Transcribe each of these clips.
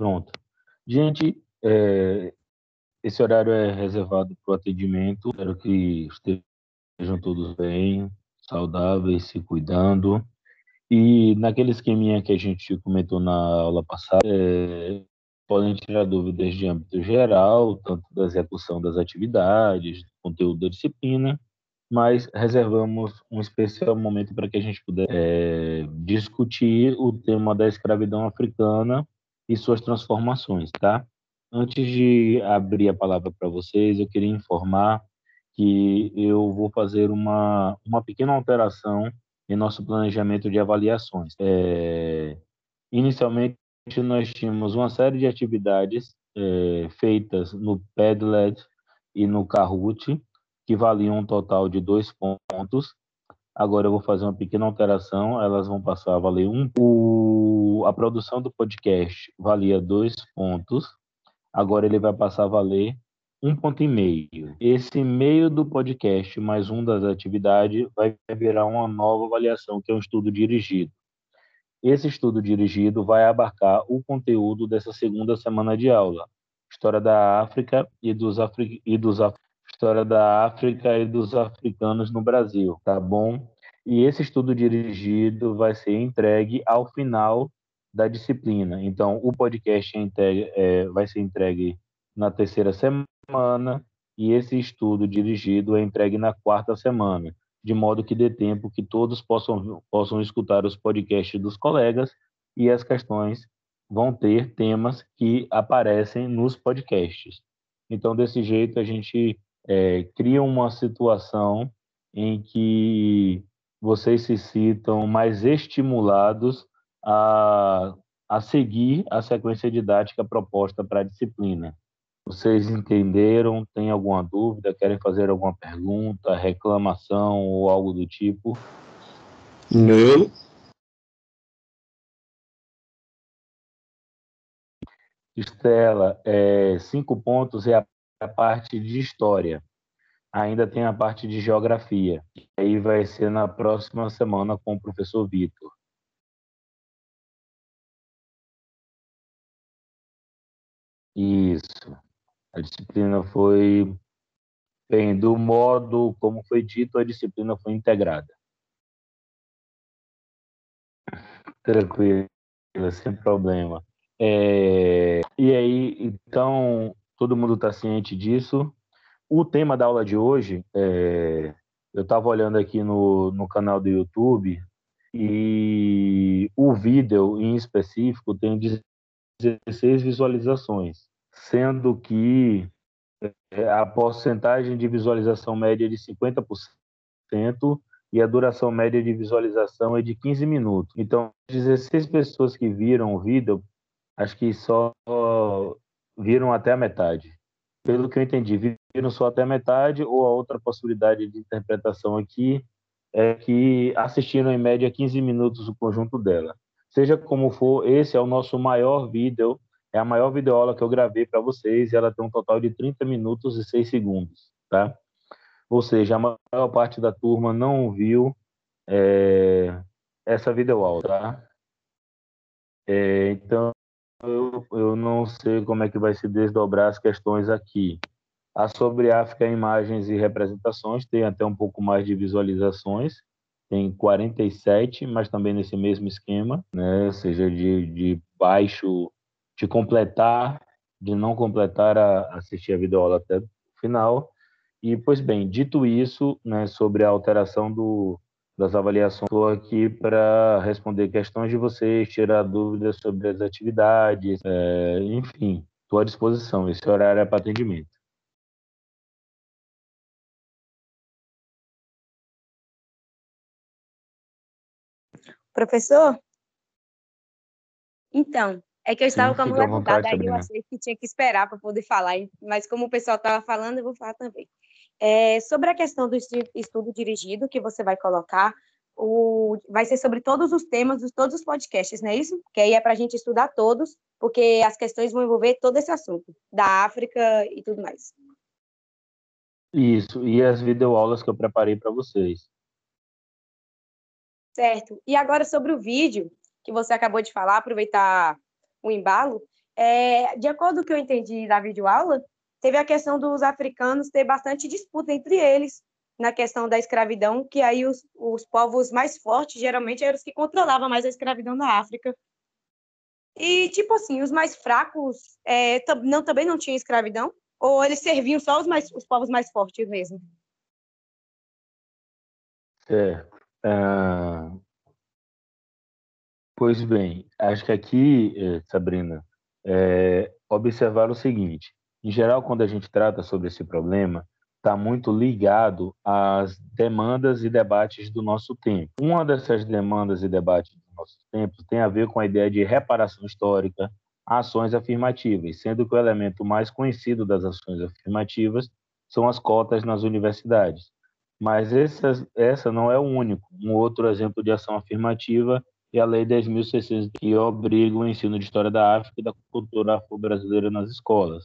Pronto. Gente, é, esse horário é reservado para o atendimento. Espero que estejam todos bem, saudáveis, se cuidando. E naquele esqueminha que a gente comentou na aula passada, é, podem tirar dúvidas de âmbito geral, tanto da execução das atividades, do conteúdo da disciplina, mas reservamos um especial momento para que a gente pudesse é, discutir o tema da escravidão africana e suas transformações, tá? Antes de abrir a palavra para vocês, eu queria informar que eu vou fazer uma, uma pequena alteração em nosso planejamento de avaliações. É, inicialmente, nós tínhamos uma série de atividades é, feitas no Padlet e no Kahoot, que valiam um total de dois pontos. Agora eu vou fazer uma pequena alteração, elas vão passar a valer um. O, a produção do podcast valia dois pontos, agora ele vai passar a valer um ponto e meio. Esse meio do podcast mais um das atividades vai virar uma nova avaliação, que é um estudo dirigido. Esse estudo dirigido vai abarcar o conteúdo dessa segunda semana de aula, História da África e dos, Afri... e dos. História da África e dos africanos no Brasil, tá bom? E esse estudo dirigido vai ser entregue ao final da disciplina. Então, o podcast é entregue, é, vai ser entregue na terceira semana e esse estudo dirigido é entregue na quarta semana de modo que dê tempo que todos possam, possam escutar os podcasts dos colegas e as questões vão ter temas que aparecem nos podcasts. Então, desse jeito, a gente é, cria uma situação em que vocês se sintam mais estimulados a, a seguir a sequência didática proposta para a disciplina. Vocês entenderam? Tem alguma dúvida? Querem fazer alguma pergunta, reclamação ou algo do tipo? Não. Estela, é, cinco pontos é a, a parte de história. Ainda tem a parte de geografia. Aí vai ser na próxima semana com o professor Vitor. Isso. A disciplina foi, bem, do modo como foi dito, a disciplina foi integrada. Tranquilo, sem problema. É, e aí, então, todo mundo está ciente disso. O tema da aula de hoje, é, eu estava olhando aqui no, no canal do YouTube e o vídeo em específico tem 16 visualizações sendo que é, a porcentagem de visualização média é de 50% e a duração média de visualização é de 15 minutos. Então, 16 pessoas que viram o vídeo, acho que só viram até a metade. Pelo que eu entendi, viram só até a metade, ou a outra possibilidade de interpretação aqui é que assistiram em média 15 minutos o conjunto dela. Seja como for, esse é o nosso maior vídeo é a maior videoaula que eu gravei para vocês e ela tem um total de 30 minutos e 6 segundos, tá? Ou seja, a maior parte da turma não viu é, essa videoaula, tá? É, então, eu, eu não sei como é que vai se desdobrar as questões aqui. A sobre África, imagens e representações tem até um pouco mais de visualizações, tem 47, mas também nesse mesmo esquema, né? Seja, de, de baixo de completar, de não completar a assistir a videoaula até o final. E, pois bem, dito isso, né, sobre a alteração do, das avaliações, estou aqui para responder questões de vocês, tirar dúvidas sobre as atividades, é, enfim, estou à disposição. Esse horário é para atendimento. Professor? Então, é que eu estava Sim, com a mão levantada, aí eu achei que tinha que esperar para poder falar, mas como o pessoal estava falando, eu vou falar também. É, sobre a questão do estudo dirigido que você vai colocar, o, vai ser sobre todos os temas de todos os podcasts, não é isso? Que aí é para a gente estudar todos, porque as questões vão envolver todo esse assunto, da África e tudo mais. Isso, e as videoaulas que eu preparei para vocês. Certo. E agora sobre o vídeo que você acabou de falar, aproveitar o embalo, É, de acordo com o que eu entendi da videoaula, teve a questão dos africanos ter bastante disputa entre eles na questão da escravidão, que aí os, os povos mais fortes geralmente eram os que controlavam mais a escravidão na África. E, tipo assim, os mais fracos é, não, também não tinham escravidão? Ou eles serviam só os, mais, os povos mais fortes mesmo? Certo. Ah, pois bem, acho que aqui, eh, Sabrina, é, observar o seguinte: em geral, quando a gente trata sobre esse problema, está muito ligado às demandas e debates do nosso tempo. Uma dessas demandas e debates do nosso tempo tem a ver com a ideia de reparação histórica, ações afirmativas, sendo que o elemento mais conhecido das ações afirmativas são as cotas nas universidades. Mas essa, essa não é o único. Um outro exemplo de ação afirmativa é a Lei 10.600, que obriga o ensino de história da África e da cultura afro-brasileira nas escolas.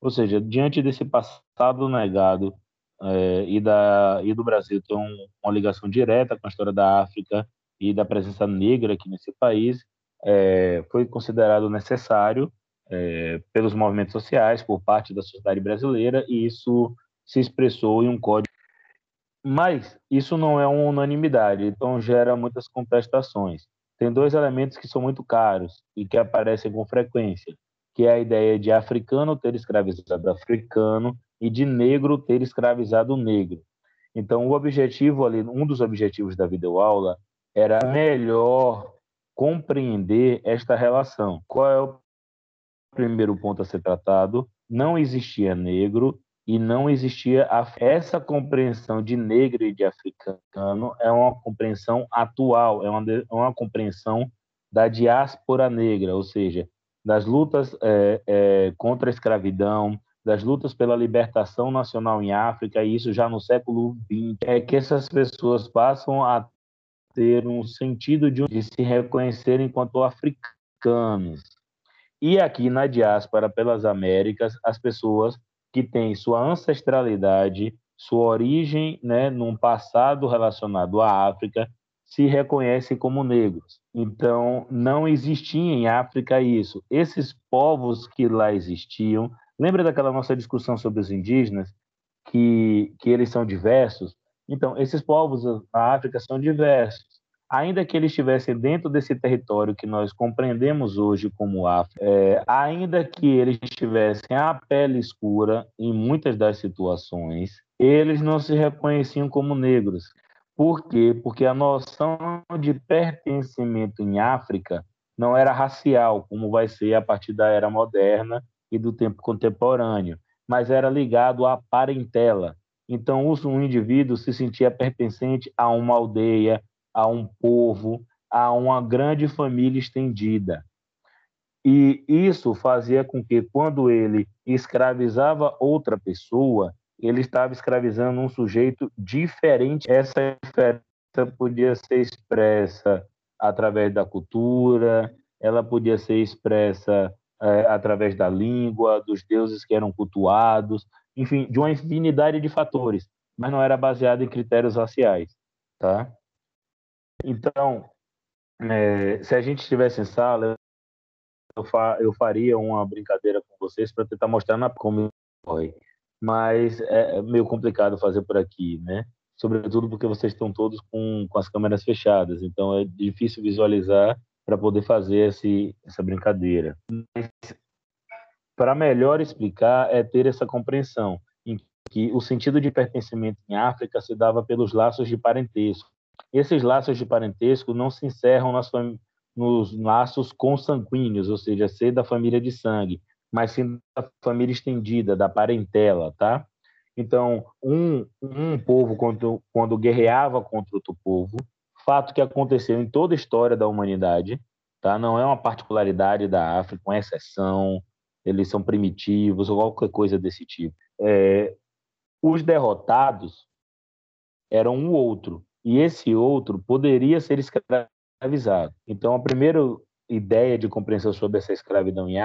Ou seja, diante desse passado negado é, e, da, e do Brasil ter um, uma ligação direta com a história da África e da presença negra aqui nesse país, é, foi considerado necessário é, pelos movimentos sociais, por parte da sociedade brasileira, e isso se expressou em um código. Mas isso não é uma unanimidade, então gera muitas contestações. Tem dois elementos que são muito caros e que aparecem com frequência, que é a ideia de africano ter escravizado africano e de negro ter escravizado negro. Então, o objetivo ali, um dos objetivos da videoaula era melhor compreender esta relação. Qual é o primeiro ponto a ser tratado? Não existia negro e não existia essa compreensão de negro e de africano é uma compreensão atual, é uma, é uma compreensão da diáspora negra, ou seja, das lutas é, é, contra a escravidão, das lutas pela libertação nacional em África, e isso já no século XX, é que essas pessoas passam a ter um sentido de, de se reconhecer enquanto africanos. E aqui na diáspora, pelas Américas, as pessoas que têm sua ancestralidade, sua origem né, num passado relacionado à África, se reconhecem como negros. Então, não existia em África isso. Esses povos que lá existiam, lembra daquela nossa discussão sobre os indígenas, que, que eles são diversos? Então, esses povos na África são diversos. Ainda que eles estivessem dentro desse território que nós compreendemos hoje como África, é, ainda que eles tivessem a pele escura em muitas das situações, eles não se reconheciam como negros. Por quê? Porque a noção de pertencimento em África não era racial, como vai ser a partir da era moderna e do tempo contemporâneo, mas era ligado à parentela. Então, um indivíduo se sentia pertencente a uma aldeia, a um povo, a uma grande família estendida. E isso fazia com que, quando ele escravizava outra pessoa, ele estava escravizando um sujeito diferente. Essa diferença podia ser expressa através da cultura, ela podia ser expressa é, através da língua, dos deuses que eram cultuados, enfim, de uma infinidade de fatores, mas não era baseado em critérios raciais, tá? Então, é, se a gente estivesse em sala, eu, fa eu faria uma brincadeira com vocês para tentar mostrar na como corre mas é, é meio complicado fazer por aqui, né? Sobretudo porque vocês estão todos com, com as câmeras fechadas, então é difícil visualizar para poder fazer esse, essa brincadeira. Para melhor explicar, é ter essa compreensão, em que o sentido de pertencimento em África se dava pelos laços de parentesco. Esses laços de parentesco não se encerram nas, nos laços consanguíneos, ou seja, ser da família de sangue, mas sim da família estendida, da parentela, tá? Então, um, um povo, quando, quando guerreava contra outro povo, fato que aconteceu em toda a história da humanidade, tá? Não é uma particularidade da África, uma exceção, eles são primitivos ou qualquer coisa desse tipo. É, os derrotados eram um outro, e esse outro poderia ser escravizado. Então, a primeira ideia de compreensão sobre essa escravidão em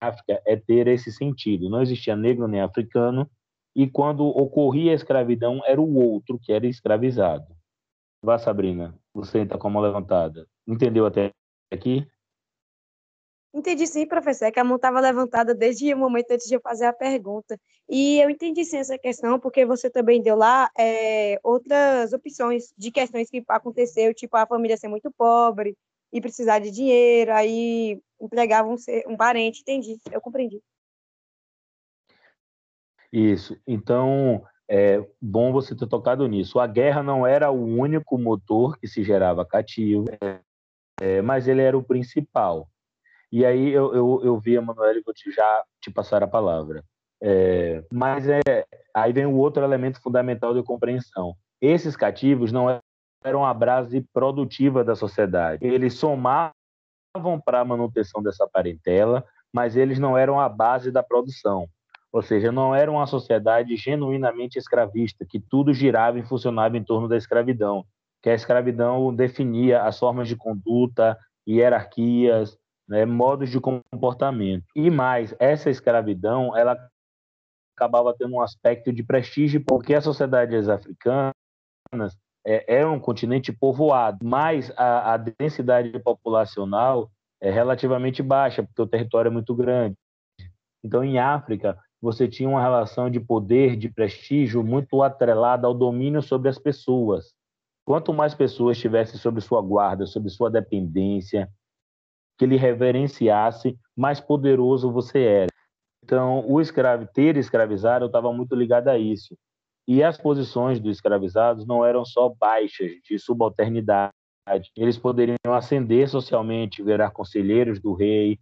África é ter esse sentido. Não existia negro nem africano, e quando ocorria a escravidão, era o outro que era escravizado. Vá, Sabrina, você está com a mão levantada. Entendeu até aqui? Entendi sim, professor. É que a mão estava levantada desde o momento antes de eu fazer a pergunta. E eu entendi sim essa questão, porque você também deu lá é, outras opções de questões que aconteceu, tipo a família ser muito pobre e precisar de dinheiro, aí empregavam um, um parente. Entendi, eu compreendi. Isso. Então, é bom você ter tocado nisso. A guerra não era o único motor que se gerava cativo, é, mas ele era o principal. E aí eu, eu, eu vi a Manuela e vou te, já te passar a palavra. É, mas é, aí vem o outro elemento fundamental de compreensão. Esses cativos não eram a base produtiva da sociedade. Eles somavam para a manutenção dessa parentela, mas eles não eram a base da produção. Ou seja, não era uma sociedade genuinamente escravista, que tudo girava e funcionava em torno da escravidão, que a escravidão definia as formas de conduta, hierarquias, né, modos de comportamento. E mais, essa escravidão, ela acabava tendo um aspecto de prestígio, porque as sociedades africanas é, é um continente povoado, mas a, a densidade populacional é relativamente baixa, porque o território é muito grande. Então, em África, você tinha uma relação de poder, de prestígio muito atrelada ao domínio sobre as pessoas. Quanto mais pessoas estivessem sob sua guarda, sob sua dependência, que lhe reverenciasse, mais poderoso você era. Então, o escravo ter escravizado estava muito ligado a isso. E as posições dos escravizados não eram só baixas de subalternidade. Eles poderiam ascender socialmente, virar conselheiros do rei,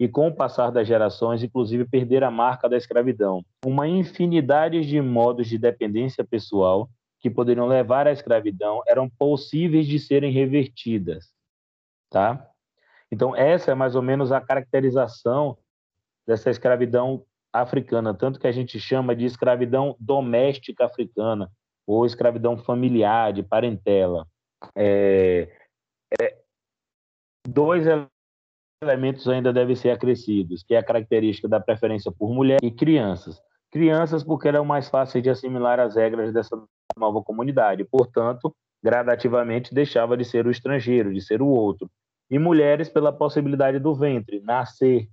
e, com o passar das gerações, inclusive perder a marca da escravidão. Uma infinidade de modos de dependência pessoal que poderiam levar à escravidão eram possíveis de serem revertidas, tá? Então, essa é mais ou menos a caracterização dessa escravidão africana, tanto que a gente chama de escravidão doméstica africana ou escravidão familiar, de parentela. É, é, dois elementos ainda devem ser acrescidos, que é a característica da preferência por mulher e crianças. Crianças porque eram mais fáceis de assimilar as regras dessa nova comunidade, portanto, gradativamente deixava de ser o estrangeiro, de ser o outro. E mulheres pela possibilidade do ventre, nascer,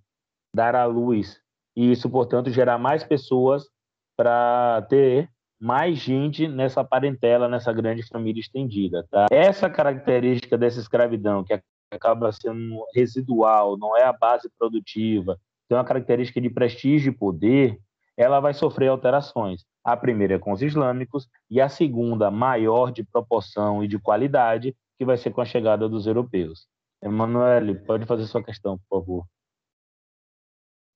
dar à luz, e isso, portanto, gerar mais pessoas para ter mais gente nessa parentela, nessa grande família estendida. Tá? Essa característica dessa escravidão, que acaba sendo residual, não é a base produtiva, tem uma característica de prestígio e poder, ela vai sofrer alterações. A primeira é com os islâmicos e a segunda, maior de proporção e de qualidade, que vai ser com a chegada dos europeus. Emanuele, pode fazer sua questão, por favor.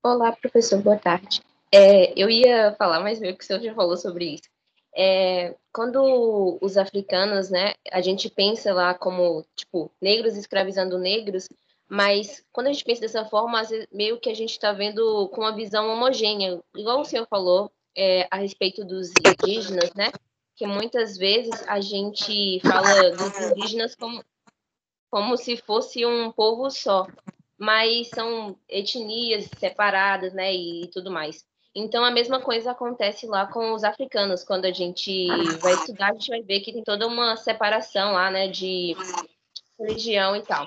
Olá, professor, boa tarde. É, eu ia falar, mas meio que o senhor já falou sobre isso. É, quando os africanos, né, a gente pensa lá como, tipo, negros escravizando negros, mas quando a gente pensa dessa forma, vezes, meio que a gente está vendo com uma visão homogênea, igual o senhor falou é, a respeito dos indígenas, né, que muitas vezes a gente fala dos indígenas como, como se fosse um povo só, mas são etnias separadas, né, e tudo mais. Então, a mesma coisa acontece lá com os africanos. Quando a gente vai estudar, a gente vai ver que tem toda uma separação lá, né, de religião e tal.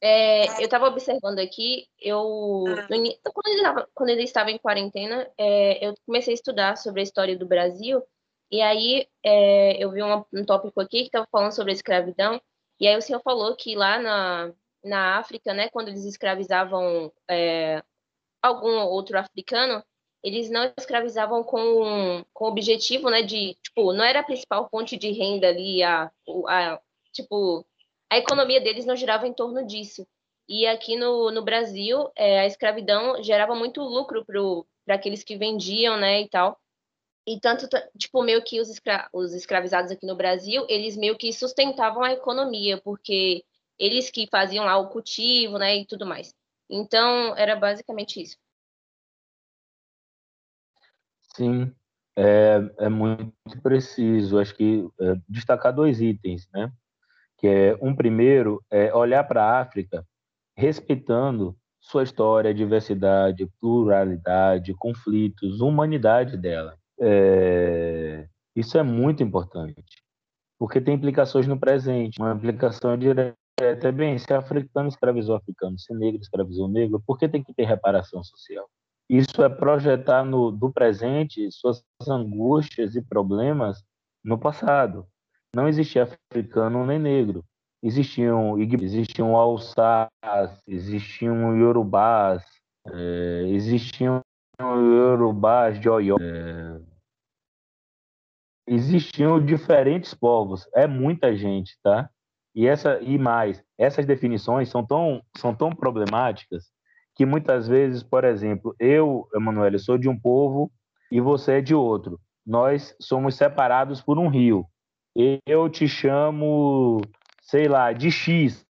É, eu estava observando aqui, eu quando ele, estava, quando ele estava em quarentena, é, eu comecei a estudar sobre a história do Brasil, e aí é, eu vi uma, um tópico aqui que estava falando sobre a escravidão, e aí o senhor falou que lá na, na África, né, quando eles escravizavam é, algum outro africano, eles não escravizavam com, com o objetivo, né, de, tipo, não era a principal fonte de renda ali, a, a tipo, a economia deles não girava em torno disso. E aqui no, no Brasil, é, a escravidão gerava muito lucro para aqueles que vendiam, né, e tal. E tanto, tipo, meio que os, escra os escravizados aqui no Brasil, eles meio que sustentavam a economia, porque eles que faziam lá o cultivo, né, e tudo mais. Então, era basicamente isso. Sim, é, é muito preciso. Acho que é, destacar dois itens, né? Que é um primeiro é olhar para a África respeitando sua história, diversidade, pluralidade, conflitos, humanidade dela. É, isso é muito importante, porque tem implicações no presente. Uma implicação direta é, também, se africano escravizou africano, se negro escravizou negro, por que tem que ter reparação social? Isso é projetar no, do presente suas angústias e problemas no passado. Não existia africano nem negro. Existiam existiam alçás, existiam yorubás, é, existiam yorubás de Oió, é, existiam diferentes povos. É muita gente, tá? E essa e mais, essas definições são tão são tão problemáticas que muitas vezes, por exemplo, eu, Emanuel, sou de um povo e você é de outro. Nós somos separados por um rio. Eu te chamo, sei lá, de X,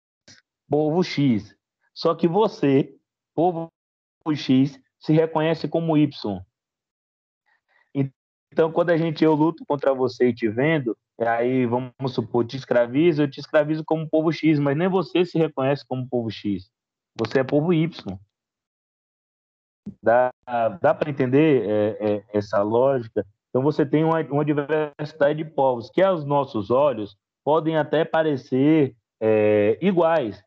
povo X. Só que você, povo X, se reconhece como Y. Então, quando a gente eu luto contra você e te vendo, aí vamos supor, te escravizo, eu te escravizo como povo X, mas nem você se reconhece como povo X. Você é povo Y. Dá, dá para entender é, é, essa lógica? Então, você tem uma, uma, diversidade de povos que, aos nossos olhos, podem até parecer é, iguais,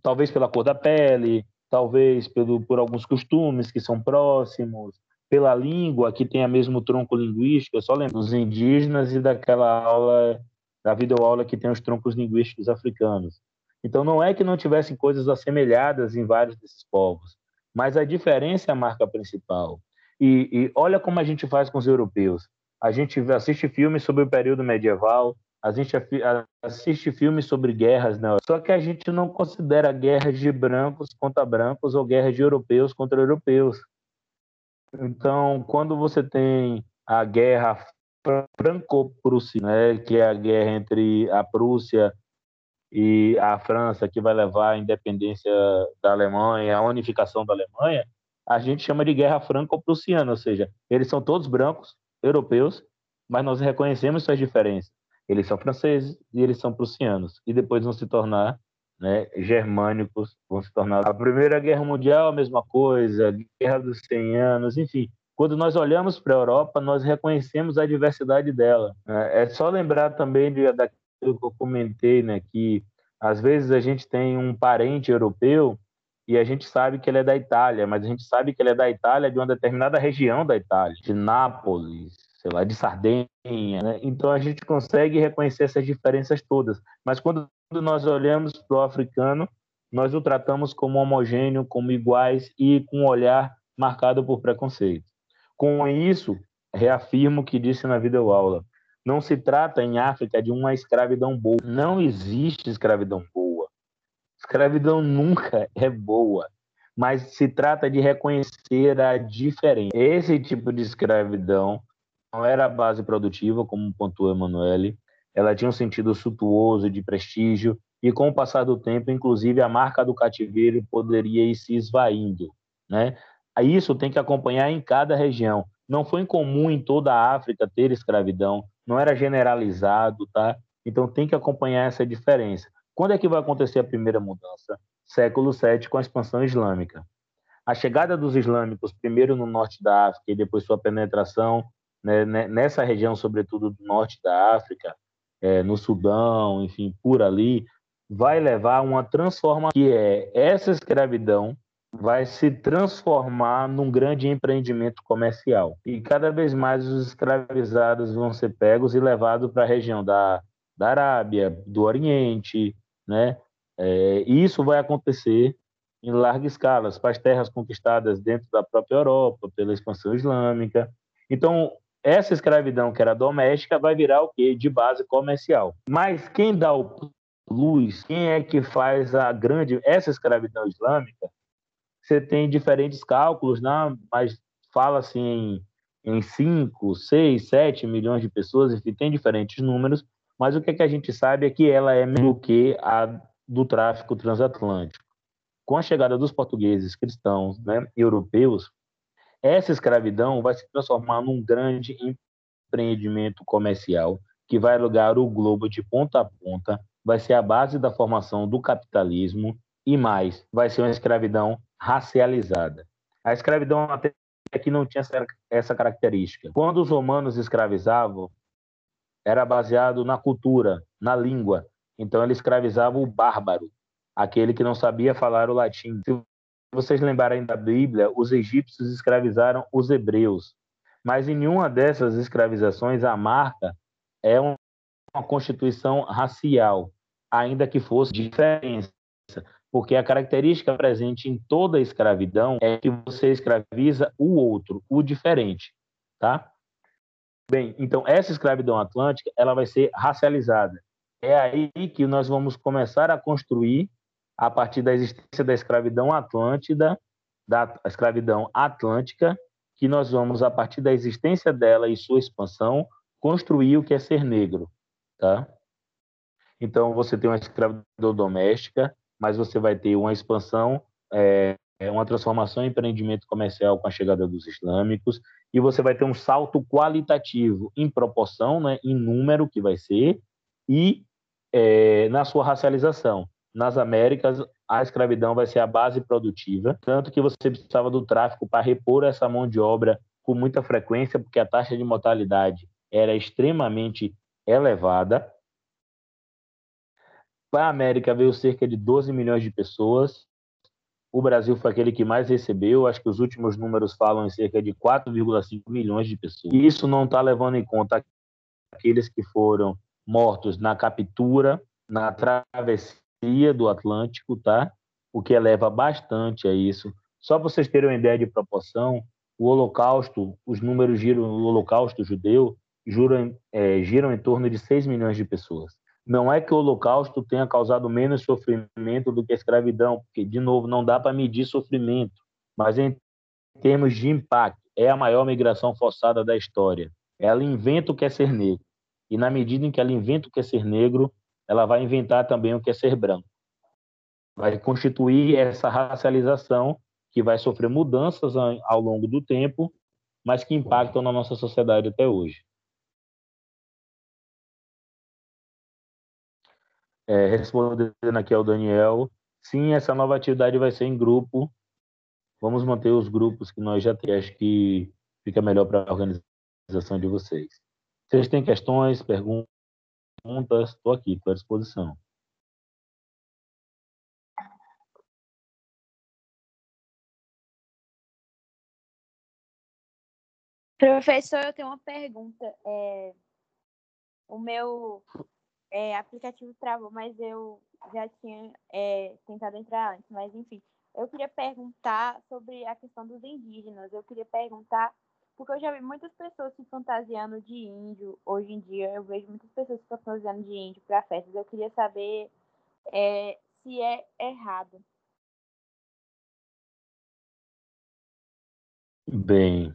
talvez pela cor da pele, talvez pelo, por alguns costumes que são próximos, pela língua, que tem a mesmo tronco linguístico. Eu só lembro dos indígenas e daquela aula, da videoaula que tem os troncos linguísticos africanos. Então, não é que não tivessem coisas assemelhadas em vários desses povos, mas a diferença é a marca principal. E, e olha como a gente faz com os europeus. A gente assiste filmes sobre o período medieval, a gente assiste filmes sobre guerras, né? só que a gente não considera guerras de brancos contra brancos ou guerras de europeus contra europeus. Então, quando você tem a guerra franco-prussiana, né, que é a guerra entre a Prússia e a França que vai levar a independência da Alemanha, a unificação da Alemanha, a gente chama de guerra franco-prussiana, ou seja, eles são todos brancos, europeus, mas nós reconhecemos suas diferenças. Eles são franceses e eles são prussianos, e depois vão se tornar né, germânicos, vão se tornar. A Primeira Guerra Mundial, a mesma coisa, a Guerra dos 100 Anos, enfim. Quando nós olhamos para a Europa, nós reconhecemos a diversidade dela. Né. É só lembrar também de, daquilo que eu comentei, né, que às vezes a gente tem um parente europeu e a gente sabe que ele é da Itália, mas a gente sabe que ele é da Itália de uma determinada região da Itália, de Nápoles, sei lá, de Sardenha, né? Então a gente consegue reconhecer essas diferenças todas. Mas quando nós olhamos para o africano, nós o tratamos como homogêneo, como iguais e com um olhar marcado por preconceito. Com isso, reafirmo o que disse na videoaula. Não se trata em África de uma escravidão boa. Não existe escravidão boa. Escravidão nunca é boa. Mas se trata de reconhecer a diferença. Esse tipo de escravidão não era a base produtiva, como pontuou Emanuele. Ela tinha um sentido suntuoso de prestígio e, com o passar do tempo, inclusive, a marca do cativeiro poderia ir se esvaindo. Né? Isso tem que acompanhar em cada região. Não foi incomum em toda a África ter escravidão, não era generalizado, tá? Então tem que acompanhar essa diferença. Quando é que vai acontecer a primeira mudança? Século VII, com a expansão islâmica. A chegada dos islâmicos, primeiro no norte da África e depois sua penetração né, nessa região, sobretudo do norte da África, é, no Sudão, enfim, por ali, vai levar uma transformação, que é essa escravidão vai se transformar num grande empreendimento comercial. E cada vez mais os escravizados vão ser pegos e levados para a região da, da Arábia, do Oriente, né? É, e isso vai acontecer em larga escala, para as terras conquistadas dentro da própria Europa, pela expansão islâmica. Então, essa escravidão que era doméstica vai virar o quê? De base comercial. Mas quem dá o plus, quem é que faz a grande essa escravidão islâmica? Você tem diferentes cálculos, né? mas fala assim em 5, 6, 7 milhões de pessoas, enfim, tem diferentes números, mas o que, é que a gente sabe é que ela é menos do que a do tráfico transatlântico. Com a chegada dos portugueses, cristãos, né, europeus, essa escravidão vai se transformar num grande empreendimento comercial que vai alugar o globo de ponta a ponta, vai ser a base da formação do capitalismo e mais, vai ser uma escravidão racializada. A escravidão até aqui não tinha essa característica. Quando os romanos escravizavam, era baseado na cultura, na língua. Então ele escravizava o bárbaro, aquele que não sabia falar o latim. Se vocês lembrarem da Bíblia, os egípcios escravizaram os hebreus. Mas em nenhuma dessas escravizações a marca é uma constituição racial, ainda que fosse diferença. Porque a característica presente em toda escravidão é que você escraviza o outro, o diferente, tá? Bem, então essa escravidão atlântica, ela vai ser racializada. É aí que nós vamos começar a construir a partir da existência da escravidão atlântida, da escravidão atlântica, que nós vamos, a partir da existência dela e sua expansão, construir o que é ser negro. Tá? Então, você tem uma escravidão doméstica, mas você vai ter uma expansão, é, uma transformação em empreendimento comercial com a chegada dos islâmicos, e você vai ter um salto qualitativo em proporção, né, em número que vai ser, e é, na sua racialização nas Américas, a escravidão vai ser a base produtiva, tanto que você precisava do tráfico para repor essa mão de obra com muita frequência, porque a taxa de mortalidade era extremamente elevada. Para a América veio cerca de 12 milhões de pessoas. O Brasil foi aquele que mais recebeu, acho que os últimos números falam em cerca de 4,5 milhões de pessoas. E isso não está levando em conta aqueles que foram mortos na captura, na travessia do Atlântico, tá? O que eleva bastante a isso. Só para vocês terem uma ideia de proporção, o Holocausto, os números giram, o Holocausto judeu giram, é, giram em torno de 6 milhões de pessoas. Não é que o Holocausto tenha causado menos sofrimento do que a escravidão, porque, de novo, não dá para medir sofrimento, mas em termos de impacto, é a maior migração forçada da história. Ela inventa o que é ser negro. E na medida em que ela inventa o que é ser negro, ela vai inventar também o que é ser branco. Vai constituir essa racialização que vai sofrer mudanças ao longo do tempo, mas que impactam na nossa sociedade até hoje. É, respondendo aqui ao Daniel, sim, essa nova atividade vai ser em grupo. Vamos manter os grupos que nós já temos, acho que fica melhor para a organização de vocês. Vocês têm questões, perguntas? Perguntas, estou aqui, estou à disposição. Professor, eu tenho uma pergunta. É, o meu é, aplicativo travou, mas eu já tinha é, tentado entrar antes. Mas, enfim, eu queria perguntar sobre a questão dos indígenas. Eu queria perguntar porque eu já vi muitas pessoas se fantasiando de índio. Hoje em dia eu vejo muitas pessoas se fantasiando de índio para festas. Eu queria saber é, se é errado. Bem.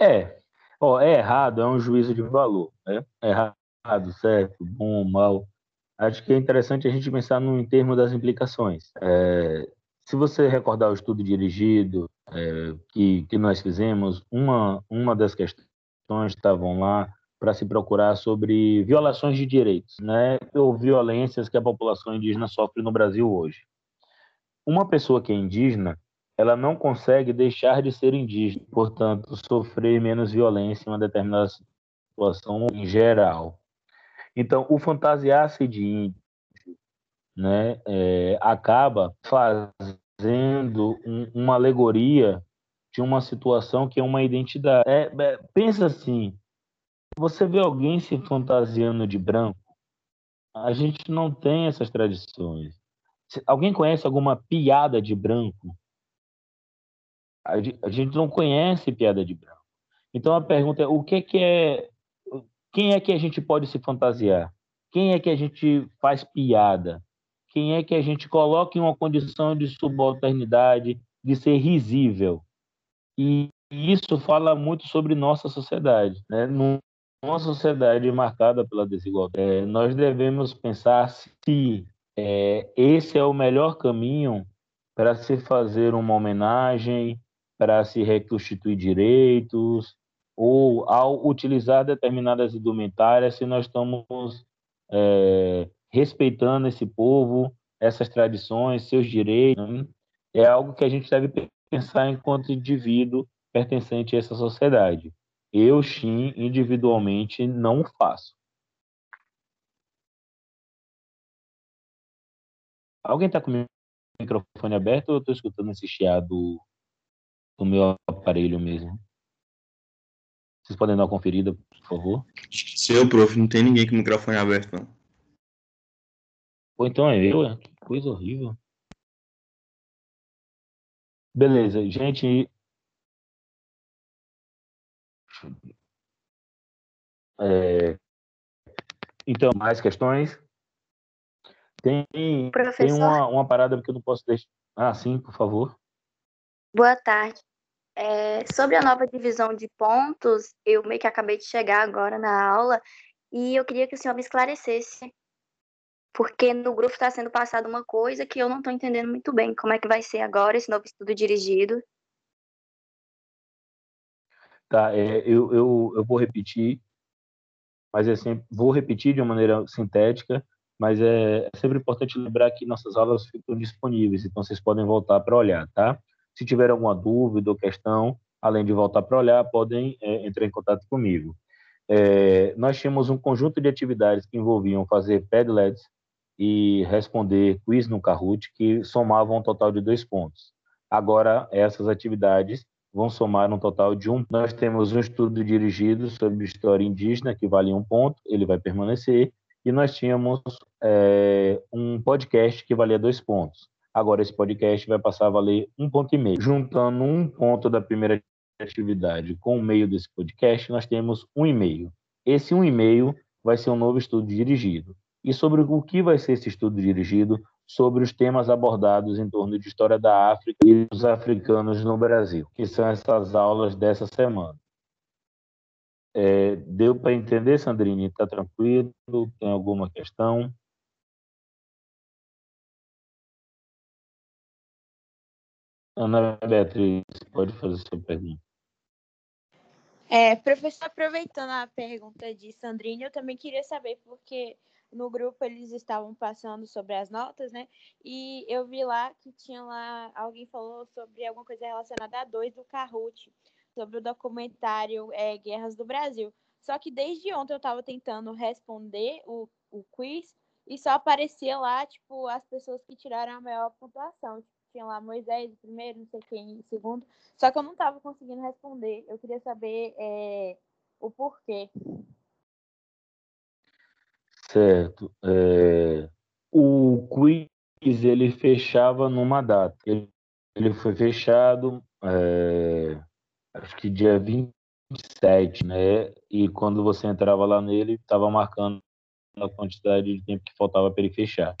É. Ó, é errado, é um juízo de valor. Né? É errado, certo, bom, mal. Acho que é interessante a gente pensar no, em termos das implicações. É, se você recordar o estudo dirigido é, que, que nós fizemos, uma, uma das questões estavam lá para se procurar sobre violações de direitos, né, ou violências que a população indígena sofre no Brasil hoje. Uma pessoa que é indígena, ela não consegue deixar de ser indígena, portanto, sofrer menos violência em uma determinada situação em geral. Então, o fantasiar-se de índio né, é, acaba fazendo um, uma alegoria de uma situação que é uma identidade. É, é, pensa assim, você vê alguém se fantasiando de branco, a gente não tem essas tradições. Se alguém conhece alguma piada de branco? A gente não conhece piada de branco. Então a pergunta é: o que, que é. Quem é que a gente pode se fantasiar? Quem é que a gente faz piada? Quem é que a gente coloca em uma condição de subalternidade, de ser risível. E isso fala muito sobre nossa sociedade. Né? Numa sociedade marcada pela desigualdade, é, nós devemos pensar se é, esse é o melhor caminho para se fazer uma homenagem, para se reconstituir direitos, ou ao utilizar determinadas indumentárias, se nós estamos é, respeitando esse povo, essas tradições, seus direitos. Né? É algo que a gente deve pensar enquanto indivíduo pertencente a essa sociedade. Eu, sim, individualmente, não faço. Alguém está com o microfone aberto ou eu estou escutando esse chiado do meu aparelho mesmo? Vocês podem dar uma conferida, por favor? Seu, prof, não tem ninguém com o microfone aberto, não. Ou então é eu, é? Que coisa horrível. Beleza, gente. É... Então, mais questões? Tem, tem uma, uma parada que eu não posso deixar. Ah, sim, por favor. Boa tarde. É, sobre a nova divisão de pontos, eu meio que acabei de chegar agora na aula e eu queria que o senhor me esclarecesse, porque no grupo está sendo passada uma coisa que eu não estou entendendo muito bem. Como é que vai ser agora esse novo estudo dirigido? Tá, é, eu, eu, eu vou repetir, mas é sempre, vou repetir de uma maneira sintética, mas é, é sempre importante lembrar que nossas aulas ficam disponíveis, então vocês podem voltar para olhar, tá? Se tiver alguma dúvida ou questão, além de voltar para olhar, podem é, entrar em contato comigo. É, nós tínhamos um conjunto de atividades que envolviam fazer Padlets e responder quiz no Kahoot, que somavam um total de dois pontos. Agora, essas atividades vão somar um total de um. Nós temos um estudo dirigido sobre história indígena, que vale um ponto, ele vai permanecer, e nós tínhamos é, um podcast que valia dois pontos. Agora esse podcast vai passar a valer um ponto e meio. Juntando um ponto da primeira atividade com o meio desse podcast, nós temos um e-mail. Esse um e-mail vai ser um novo estudo dirigido. E sobre o que vai ser esse estudo dirigido? Sobre os temas abordados em torno de história da África e dos africanos no Brasil, que são essas aulas dessa semana. É, deu para entender, Sandrine? Está tranquilo? Tem alguma questão? Ana Beatriz, pode fazer sua pergunta. É, professor, aproveitando a pergunta de Sandrine, eu também queria saber, porque no grupo eles estavam passando sobre as notas, né? E eu vi lá que tinha lá, alguém falou sobre alguma coisa relacionada a dois do Kahoot, sobre o documentário é, Guerras do Brasil. Só que desde ontem eu estava tentando responder o, o quiz e só aparecia lá, tipo, as pessoas que tiraram a maior pontuação. Tipo, tinha lá Moisés primeiro, não sei quem em segundo. Só que eu não estava conseguindo responder. Eu queria saber é, o porquê. Certo. É, o quiz ele fechava numa data. Ele, foi fechado, é, acho que dia 27, né? E quando você entrava lá nele, estava marcando a quantidade de tempo que faltava para ele fechar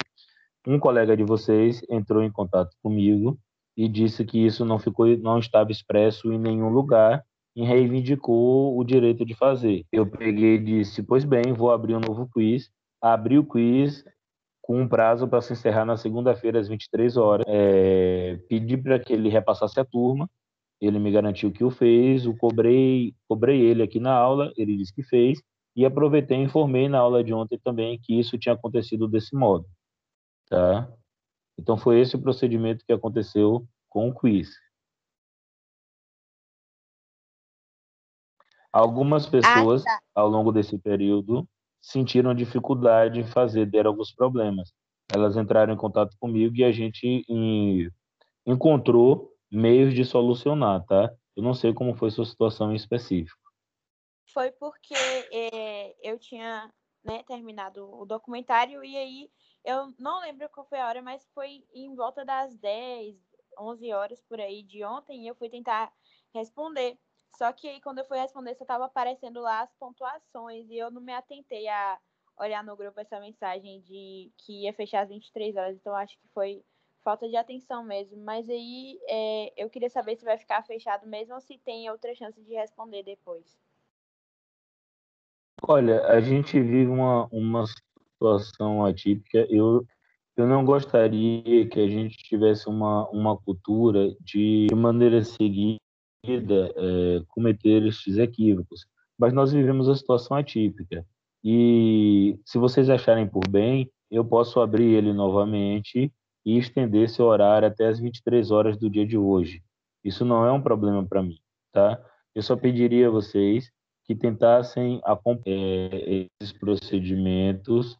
um colega de vocês entrou em contato comigo e disse que isso não ficou, não estava expresso em nenhum lugar e reivindicou o direito de fazer. Eu peguei e disse, pois bem, vou abrir um novo quiz. Abri o quiz com um prazo para se encerrar na segunda-feira às 23 horas. É, pedi para que ele repassasse a turma. Ele me garantiu que o fez. O cobrei, cobrei ele aqui na aula. Ele disse que fez. E aproveitei e informei na aula de ontem também que isso tinha acontecido desse modo. Tá? Então foi esse o procedimento que aconteceu com o quiz. Algumas pessoas, ah, tá. ao longo desse período, sentiram dificuldade em fazer, deram alguns problemas. Elas entraram em contato comigo e a gente encontrou meios de solucionar, tá? Eu não sei como foi sua situação em específico. Foi porque é, eu tinha né, terminado o documentário e aí eu não lembro qual foi a hora, mas foi em volta das 10, 11 horas por aí de ontem e eu fui tentar responder. Só que aí quando eu fui responder, só estava aparecendo lá as pontuações e eu não me atentei a olhar no grupo essa mensagem de que ia fechar às 23 horas. Então acho que foi falta de atenção mesmo. Mas aí é, eu queria saber se vai ficar fechado mesmo ou se tem outra chance de responder depois. Olha, a gente vive uma, uma situação atípica, eu, eu não gostaria que a gente tivesse uma, uma cultura de, maneira seguida é, cometer estes equívocos. Mas nós vivemos a situação atípica. E se vocês acharem por bem, eu posso abrir ele novamente e estender esse horário até as 23 horas do dia de hoje. Isso não é um problema para mim, tá? Eu só pediria a vocês que tentassem acompanhar é, esses procedimentos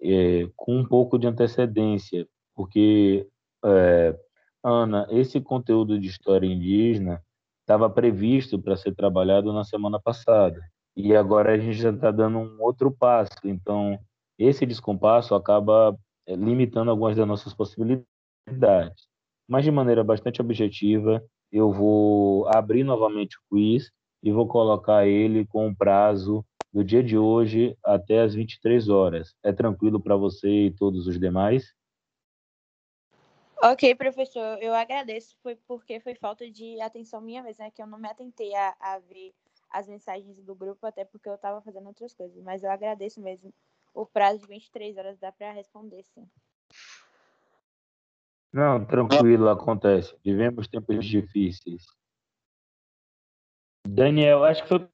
é, com um pouco de antecedência, porque, é, Ana, esse conteúdo de história indígena estava previsto para ser trabalhado na semana passada. E agora a gente já está dando um outro passo. Então, esse descompasso acaba é, limitando algumas das nossas possibilidades. Mas, de maneira bastante objetiva, eu vou abrir novamente o quiz e vou colocar ele com um prazo do dia de hoje até as 23 horas. É tranquilo para você e todos os demais? Ok, professor, eu agradeço, foi porque foi falta de atenção minha vez, né? Que eu não me atentei a, a ver as mensagens do grupo, até porque eu estava fazendo outras coisas. Mas eu agradeço mesmo. O prazo de 23 horas dá para responder, sim. Não, tranquilo, acontece. Vivemos tempos difíceis. Daniel, acho que foi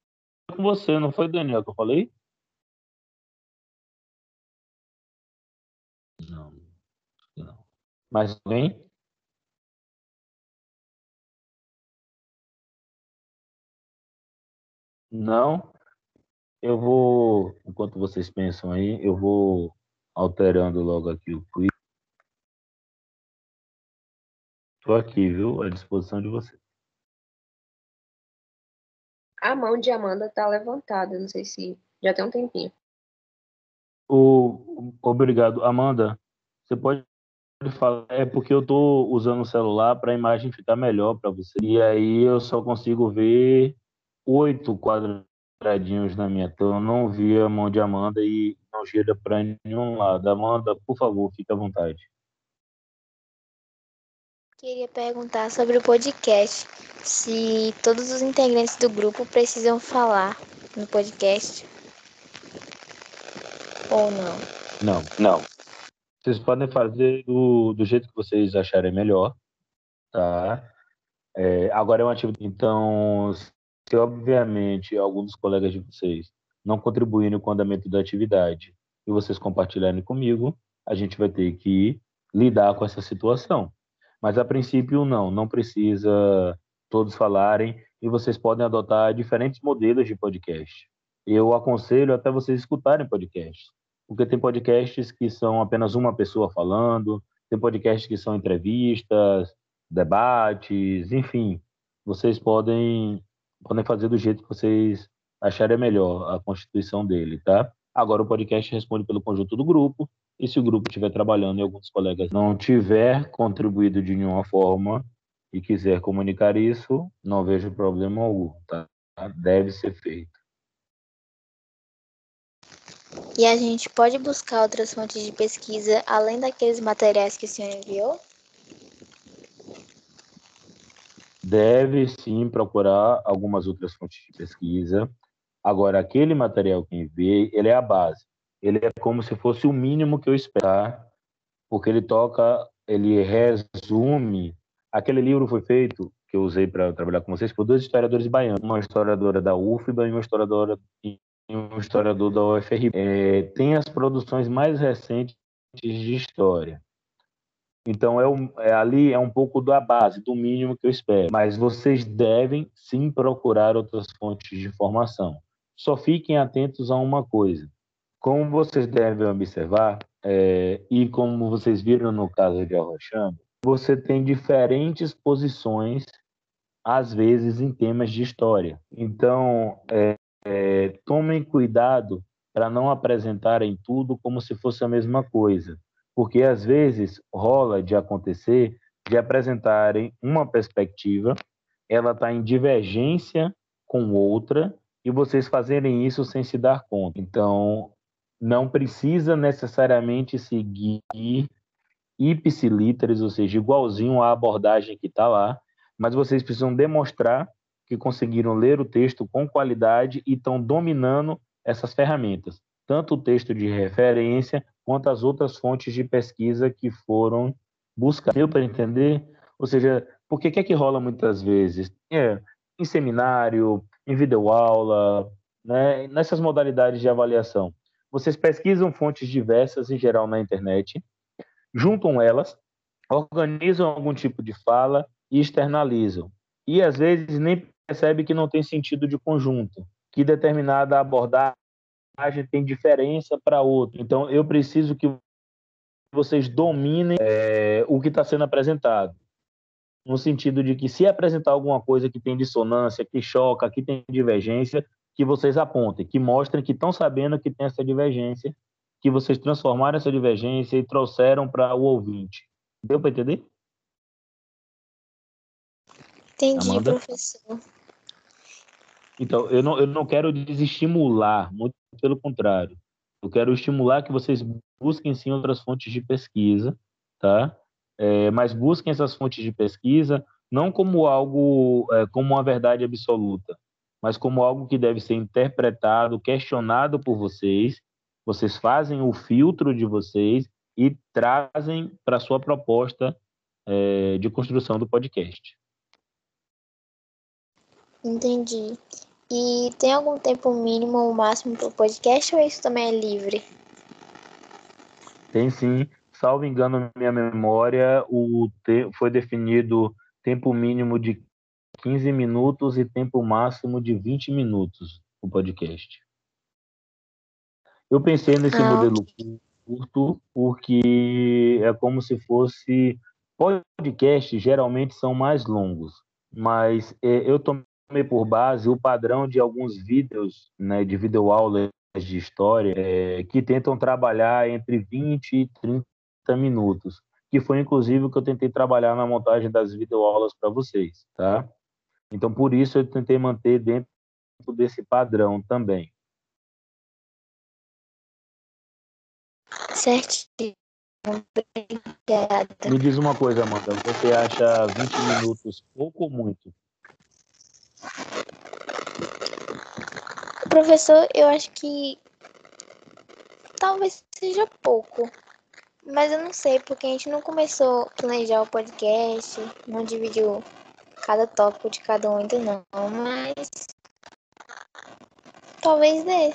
com você, não foi, Daniel, que eu falei? Não. Não. Mais alguém? Não. Eu vou, enquanto vocês pensam aí, eu vou alterando logo aqui o quiz. Estou aqui, viu? À disposição de vocês. A mão de Amanda está levantada, não sei se já tem um tempinho. O, obrigado. Amanda, você pode é porque eu estou usando o celular para a imagem ficar melhor para você. E aí eu só consigo ver oito quadradinhos na minha tela. Eu não vi a mão de Amanda e não gira para nenhum lado. Amanda, por favor, fique à vontade. Queria perguntar sobre o podcast. Se todos os integrantes do grupo precisam falar no podcast ou não? Não, não. Vocês podem fazer do, do jeito que vocês acharem melhor, tá? É, agora é um ativo. Então, se obviamente algum dos colegas de vocês não contribuírem com o andamento da atividade e vocês compartilharem comigo, a gente vai ter que lidar com essa situação. Mas a princípio não, não precisa todos falarem e vocês podem adotar diferentes modelos de podcast. Eu aconselho até vocês escutarem podcasts, porque tem podcasts que são apenas uma pessoa falando, tem podcasts que são entrevistas, debates, enfim. Vocês podem podem fazer do jeito que vocês acharem melhor a constituição dele, tá? Agora o podcast responde pelo conjunto do grupo e se o grupo estiver trabalhando e alguns colegas não tiver contribuído de nenhuma forma e quiser comunicar isso, não vejo problema algum, tá? Deve ser feito. E a gente pode buscar outras fontes de pesquisa além daqueles materiais que o senhor enviou? Deve sim procurar algumas outras fontes de pesquisa. Agora, aquele material que enviei, ele é a base ele é como se fosse o mínimo que eu esperar, porque ele toca, ele resume. Aquele livro foi feito, que eu usei para trabalhar com vocês, por dois historiadores baianos, uma historiadora da UFBA e uma historiadora um historiador da UFRB. É, tem as produções mais recentes de história. Então, é, é, ali é um pouco da base, do mínimo que eu espero. Mas vocês devem sim procurar outras fontes de informação. Só fiquem atentos a uma coisa: como vocês devem observar, é, e como vocês viram no caso de Arrochamba, você tem diferentes posições, às vezes, em temas de história. Então, é, é, tomem cuidado para não apresentarem tudo como se fosse a mesma coisa, porque às vezes rola de acontecer de apresentarem uma perspectiva, ela está em divergência com outra, e vocês fazerem isso sem se dar conta. Então, não precisa necessariamente seguir ipsiliteres, ou seja, igualzinho à abordagem que está lá, mas vocês precisam demonstrar que conseguiram ler o texto com qualidade e estão dominando essas ferramentas, tanto o texto de referência quanto as outras fontes de pesquisa que foram buscadas. Deu para entender? Ou seja, por que é que rola muitas vezes? É, em seminário, em videoaula, né, nessas modalidades de avaliação vocês pesquisam fontes diversas, em geral, na internet, juntam elas, organizam algum tipo de fala e externalizam. E, às vezes, nem percebe que não tem sentido de conjunto, que determinada abordagem tem diferença para outra. Então, eu preciso que vocês dominem é, o que está sendo apresentado. No sentido de que, se apresentar alguma coisa que tem dissonância, que choca, que tem divergência, que vocês apontem, que mostrem que estão sabendo que tem essa divergência, que vocês transformaram essa divergência e trouxeram para o ouvinte. Deu para entender? Entendi, Amanda? professor. Então, eu não, eu não quero desestimular, muito pelo contrário. Eu quero estimular que vocês busquem sim outras fontes de pesquisa, tá? É, mas busquem essas fontes de pesquisa não como algo, é, como uma verdade absoluta, mas como algo que deve ser interpretado, questionado por vocês. Vocês fazem o filtro de vocês e trazem para a sua proposta é, de construção do podcast. Entendi. E tem algum tempo mínimo ou máximo para o podcast ou isso também é livre? Tem sim. Salvo engano minha memória, o te... foi definido tempo mínimo de 15 minutos e tempo máximo de 20 minutos o podcast. Eu pensei nesse ah, modelo curto porque é como se fosse podcasts geralmente são mais longos, mas é, eu tomei por base o padrão de alguns vídeos, né, de videoaulas de história, é, que tentam trabalhar entre 20 e 30 minutos, que foi inclusive o que eu tentei trabalhar na montagem das videoaulas para vocês, tá? Então, por isso eu tentei manter dentro desse padrão também. Certinho. Me diz uma coisa, Amanda, você acha 20 minutos pouco ou muito? Professor, eu acho que talvez seja pouco. Mas eu não sei, porque a gente não começou a planejar o podcast, não dividiu cada tópico de cada um ainda não. Mas talvez dê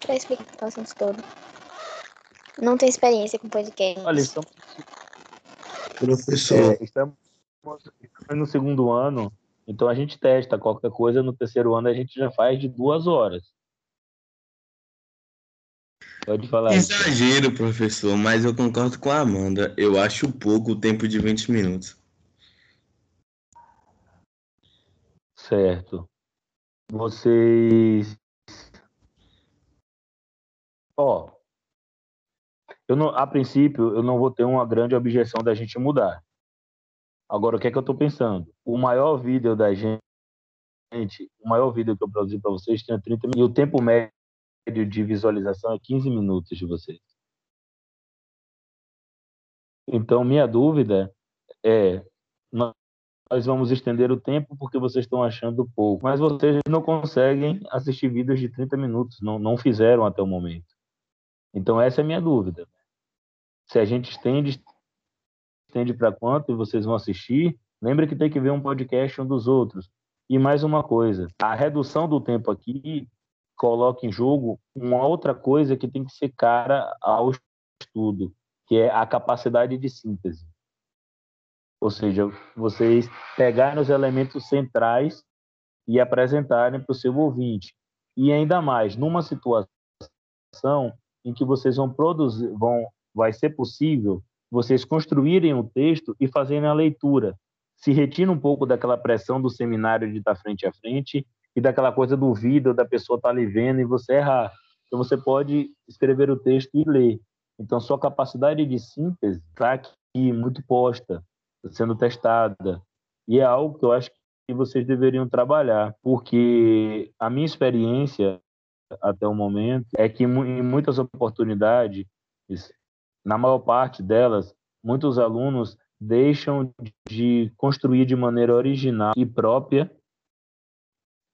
pra explicar o assunto todo. Não tenho experiência com podcast. Olha, estamos... Professor. É, estamos no segundo ano então a gente testa qualquer coisa no terceiro ano a gente já faz de duas horas. Pode falar. Exagero, professor, mas eu concordo com a Amanda. Eu acho pouco o tempo de 20 minutos. Certo. Vocês. Ó, eu não, a princípio, eu não vou ter uma grande objeção da gente mudar. Agora, o que é que eu estou pensando? O maior vídeo da gente, o maior vídeo que eu produzi para vocês tinha 30 minutos. E o tempo médio de visualização é 15 minutos de vocês. Então, minha dúvida é: nós vamos estender o tempo porque vocês estão achando pouco, mas vocês não conseguem assistir vídeos de 30 minutos, não, não fizeram até o momento. Então, essa é a minha dúvida. Se a gente estende, estende para quanto vocês vão assistir, lembre que tem que ver um podcast um dos outros. E mais uma coisa, a redução do tempo aqui coloca em jogo uma outra coisa que tem que ser cara ao estudo, que é a capacidade de síntese. Ou seja, vocês pegarem os elementos centrais e apresentarem para o seu ouvinte. E ainda mais, numa situação em que vocês vão produzir, vão, vai ser possível vocês construírem o texto e fazerem a leitura. Se retira um pouco daquela pressão do seminário de estar frente a frente e daquela coisa do vídeo, da pessoa estar ali vendo e você errar. Então, você pode escrever o texto e ler. Então, sua capacidade de síntese está aqui muito posta, sendo testada. E é algo que eu acho que vocês deveriam trabalhar, porque a minha experiência até o momento é que em muitas oportunidades na maior parte delas, muitos alunos deixam de construir de maneira original e própria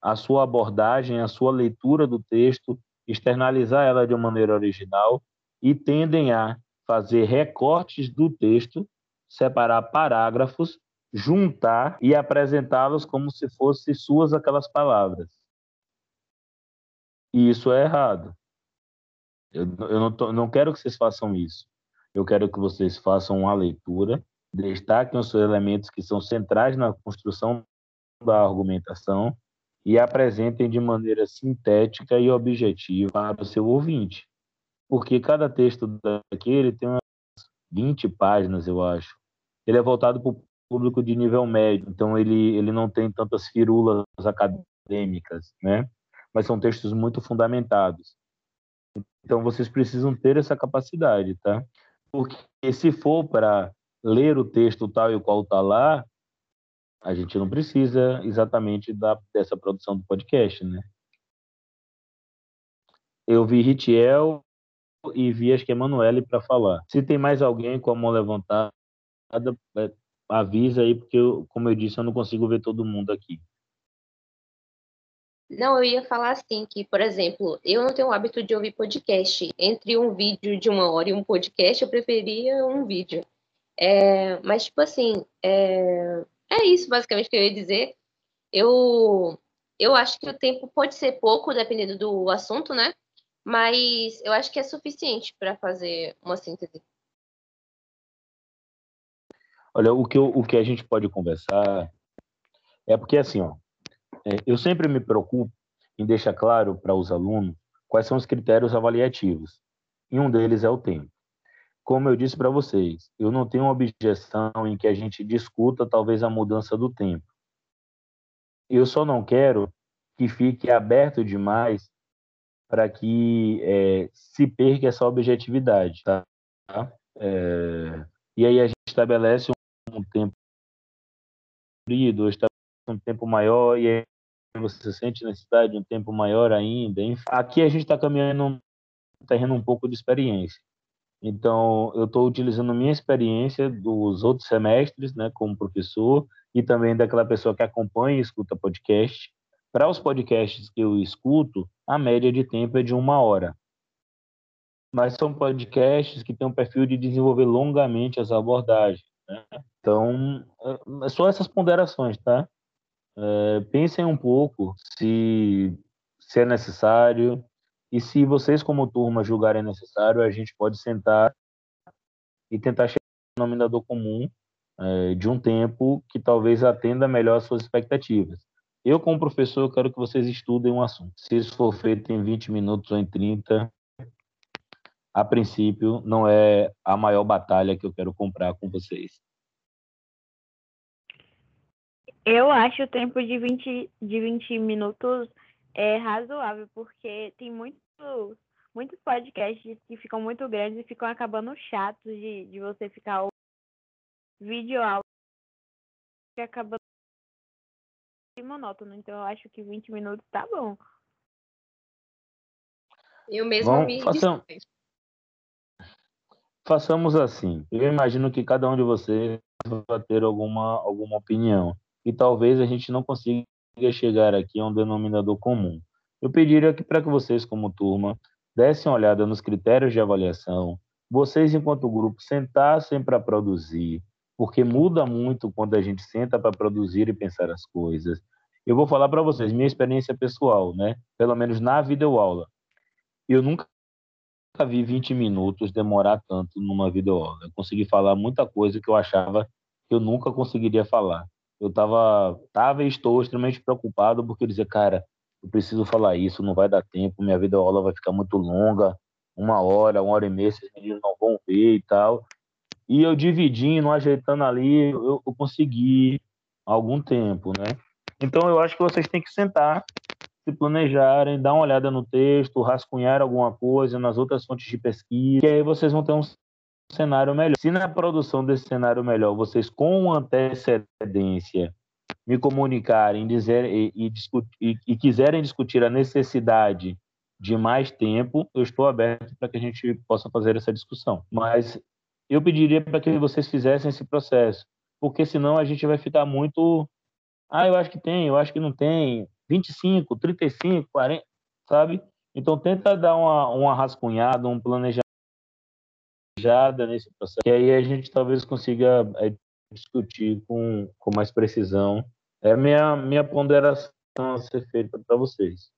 a sua abordagem, a sua leitura do texto, externalizar ela de uma maneira original e tendem a fazer recortes do texto, separar parágrafos, juntar e apresentá-los como se fossem suas aquelas palavras. E isso é errado. Eu, eu não, tô, não quero que vocês façam isso. Eu quero que vocês façam uma leitura, destaquem os elementos que são centrais na construção da argumentação e apresentem de maneira sintética e objetiva para o seu ouvinte. Porque cada texto daquele tem uma 20 páginas, eu acho. Ele é voltado para o público de nível médio, então ele, ele não tem tantas firulas acadêmicas, né? Mas são textos muito fundamentados. Então vocês precisam ter essa capacidade, tá? Porque se for para ler o texto tal e qual está lá, a gente não precisa exatamente da, dessa produção do podcast, né? Eu vi Ritiel e vi acho que Emanuele para falar. Se tem mais alguém com a mão levantada, é, avisa aí, porque, eu, como eu disse, eu não consigo ver todo mundo aqui. Não, eu ia falar assim, que, por exemplo, eu não tenho o hábito de ouvir podcast. Entre um vídeo de uma hora e um podcast, eu preferia um vídeo. É, mas, tipo assim, é, é isso basicamente que eu ia dizer. Eu, eu acho que o tempo pode ser pouco, dependendo do assunto, né? Mas eu acho que é suficiente para fazer uma síntese. Olha, o que, o que a gente pode conversar é porque, assim, ó, eu sempre me preocupo em deixar claro para os alunos quais são os critérios avaliativos. E um deles é o tempo. Como eu disse para vocês, eu não tenho objeção em que a gente discuta talvez a mudança do tempo. Eu só não quero que fique aberto demais para que é, se perca essa objetividade, tá? É, e aí a gente estabelece um, tempo estabelece um tempo maior e você sente necessidade de um tempo maior ainda. Aqui a gente está caminhando um terreno um pouco de experiência. Então, eu estou utilizando minha experiência dos outros semestres, né, como professor, e também daquela pessoa que acompanha e escuta podcast. Para os podcasts que eu escuto, a média de tempo é de uma hora. Mas são podcasts que têm um perfil de desenvolver longamente as abordagens. Né? Então, é, é só essas ponderações, tá? É, pensem um pouco se, se é necessário, e se vocês, como turma, julgarem necessário, a gente pode sentar e tentar chegar no denominador comum é, de um tempo que talvez atenda melhor às suas expectativas. Eu, como professor, quero que vocês estudem um assunto. Se isso for feito em 20 minutos ou em 30, a princípio, não é a maior batalha que eu quero comprar com vocês. Eu acho o tempo de 20, de 20 minutos é razoável, porque tem muitos, muitos podcasts que ficam muito grandes e ficam acabando chatos de, de você ficar vídeo áudio que acaba monótono. Então eu acho que 20 minutos tá bom. Eu mesmo Bom, me façam... Façamos assim. Eu imagino que cada um de vocês vai ter alguma, alguma opinião. E talvez a gente não consiga chegar aqui a um denominador comum. Eu pediria que para que vocês, como turma, dessem uma olhada nos critérios de avaliação, vocês, enquanto grupo, sentassem para produzir, porque muda muito quando a gente senta para produzir e pensar as coisas. Eu vou falar para vocês, minha experiência pessoal, né? Pelo menos na videoaula. Eu nunca vi 20 minutos demorar tanto numa videoaula. Eu consegui falar muita coisa que eu achava que eu nunca conseguiria falar eu estava tava e estou extremamente preocupado porque eu dizia, cara, eu preciso falar isso, não vai dar tempo, minha vida aula vai ficar muito longa, uma hora, uma hora e meia, esses meninos não vão ver e tal. E eu dividindo, ajeitando ali, eu, eu consegui algum tempo, né? Então eu acho que vocês têm que sentar, se planejarem, dar uma olhada no texto, rascunhar alguma coisa nas outras fontes de pesquisa, e aí vocês vão ter um cenário melhor. Se na produção desse cenário melhor vocês com antecedência me comunicarem dizer, e, e, e, e quiserem discutir a necessidade de mais tempo, eu estou aberto para que a gente possa fazer essa discussão. Mas eu pediria para que vocês fizessem esse processo, porque senão a gente vai ficar muito. Ah, eu acho que tem, eu acho que não tem. 25, 35, 40, sabe? Então tenta dar uma, uma rascunhada, um planejamento nesse processo, e aí a gente talvez consiga é, discutir com, com mais precisão. É a minha, minha ponderação a ser feita para vocês.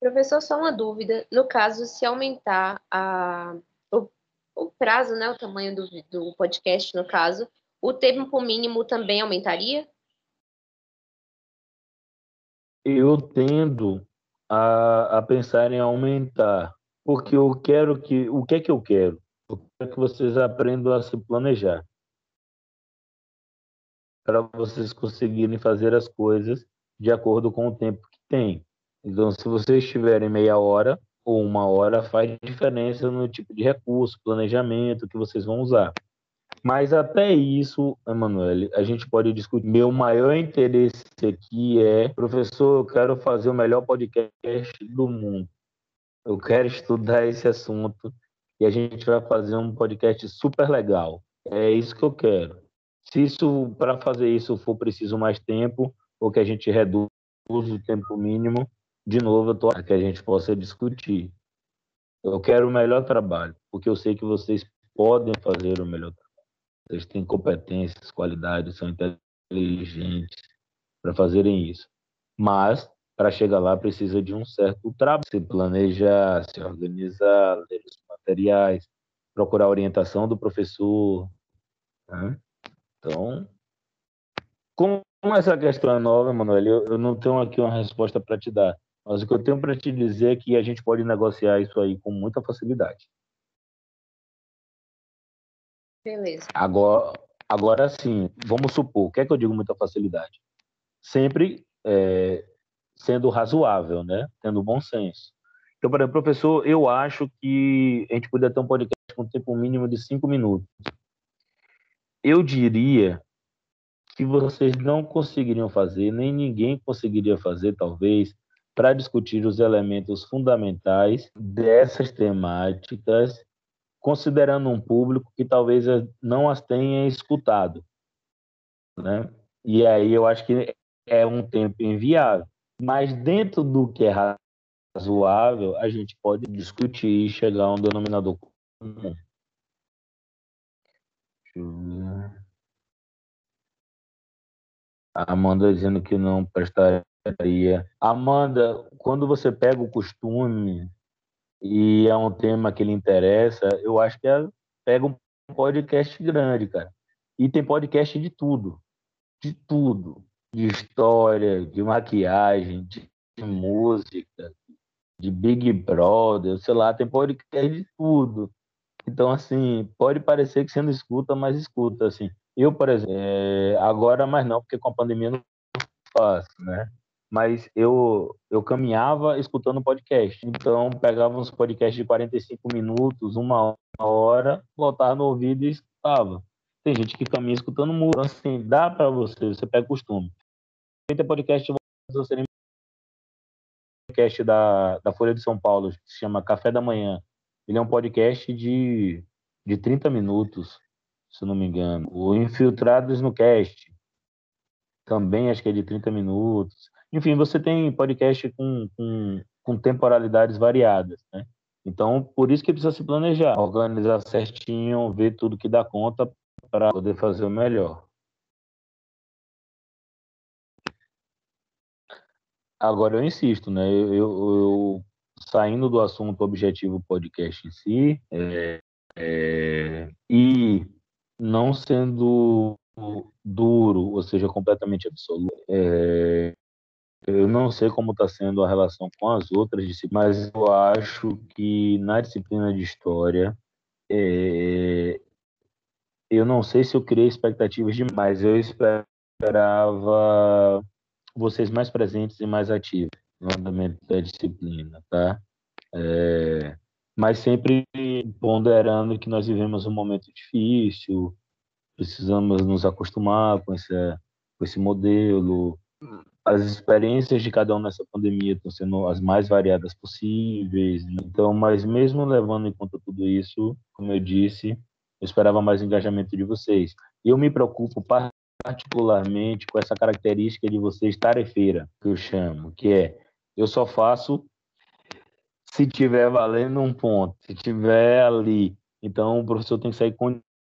Professor, só uma dúvida. No caso, se aumentar a, o, o prazo, né, o tamanho do, do podcast, no caso, o tempo mínimo também aumentaria? Eu tendo a, a pensar em aumentar, porque eu quero que. O que é que eu quero? Eu quero que vocês aprendam a se planejar. Para vocês conseguirem fazer as coisas de acordo com o tempo que tem. Então, se vocês tiverem meia hora ou uma hora, faz diferença no tipo de recurso, planejamento que vocês vão usar. Mas até isso, Emanuele, a gente pode discutir. Meu maior interesse aqui é, professor, eu quero fazer o melhor podcast do mundo. Eu quero estudar esse assunto e a gente vai fazer um podcast super legal. É isso que eu quero. Se isso, para fazer isso, for preciso mais tempo, ou que a gente reduz o tempo mínimo, de novo, eu tô que a gente possa discutir. Eu quero o melhor trabalho, porque eu sei que vocês podem fazer o melhor trabalho. Vocês têm competências, qualidades, são inteligentes para fazerem isso. Mas, para chegar lá, precisa de um certo trabalho. Se planejar, se organizar, ler os materiais, procurar orientação do professor. Né? Então, como essa questão é nova, Manuel, eu, eu não tenho aqui uma resposta para te dar. Mas o que eu tenho para te dizer é que a gente pode negociar isso aí com muita facilidade. Beleza. Agora, agora sim, vamos supor, o que é que eu digo muita facilidade? Sempre é, sendo razoável, né? Tendo bom senso. Então, para professor, eu acho que a gente poderia ter um podcast com tempo mínimo de cinco minutos. Eu diria que vocês não conseguiriam fazer, nem ninguém conseguiria fazer, talvez, para discutir os elementos fundamentais dessas temáticas considerando um público que talvez não as tenha escutado, né? E aí eu acho que é um tempo inviável. Mas dentro do que é razoável, a gente pode discutir e chegar a um denominador comum. A Amanda dizendo que não prestaria. Amanda, quando você pega o costume e é um tema que lhe interessa, eu acho que é, pega um podcast grande, cara. E tem podcast de tudo, de tudo, de história, de maquiagem, de, de música, de Big Brother, sei lá, tem podcast de tudo. Então, assim, pode parecer que você não escuta, mas escuta, assim. Eu, por exemplo, é, agora mais não, porque com a pandemia não faço, né? mas eu, eu caminhava escutando podcast. Então, pegava uns podcasts de 45 minutos, uma hora, voltava no ouvido e escutava. Tem gente que caminha escutando música, então, assim, dá para você, você pega costume. Tem podcast, você podcast da, da Folha de São Paulo, que se chama Café da Manhã. Ele é um podcast de, de 30 minutos, se não me engano. O Infiltrados no Cast, também acho que é de 30 minutos. Enfim, você tem podcast com, com, com temporalidades variadas, né? Então, por isso que precisa se planejar, organizar certinho, ver tudo que dá conta para poder fazer o melhor. Agora eu insisto, né? Eu, eu, saindo do assunto objetivo podcast em si é, é, e não sendo duro, ou seja, completamente absoluto, é, eu não sei como está sendo a relação com as outras disciplinas, mas eu acho que na disciplina de história, é, eu não sei se eu criei expectativas demais, eu esperava vocês mais presentes e mais ativos no andamento da disciplina, tá? É, mas sempre ponderando que nós vivemos um momento difícil, precisamos nos acostumar com esse, com esse modelo, as experiências de cada um nessa pandemia estão sendo as mais variadas possíveis. Então, mas mesmo levando em conta tudo isso, como eu disse, eu esperava mais engajamento de vocês. Eu me preocupo particularmente com essa característica de vocês tarefeira, que eu chamo, que é eu só faço se tiver valendo um ponto, se tiver ali. Então, o professor tem que sair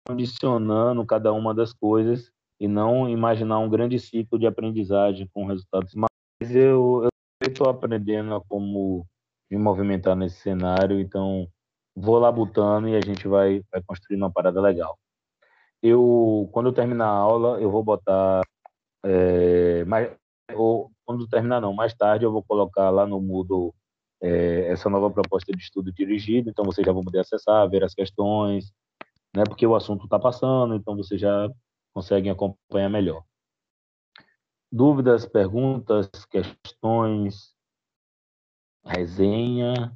condicionando cada uma das coisas e não imaginar um grande ciclo de aprendizagem com resultados. Mas eu estou aprendendo a como me movimentar nesse cenário, então vou lá botando e a gente vai, vai construindo uma parada legal. Eu, quando eu terminar a aula, eu vou botar, é, mais, ou quando terminar não, mais tarde eu vou colocar lá no Moodle é, essa nova proposta de estudo dirigido, então vocês já vão poder acessar, ver as questões, né, porque o assunto está passando, então vocês já conseguem acompanhar melhor. Dúvidas, perguntas, questões, resenha?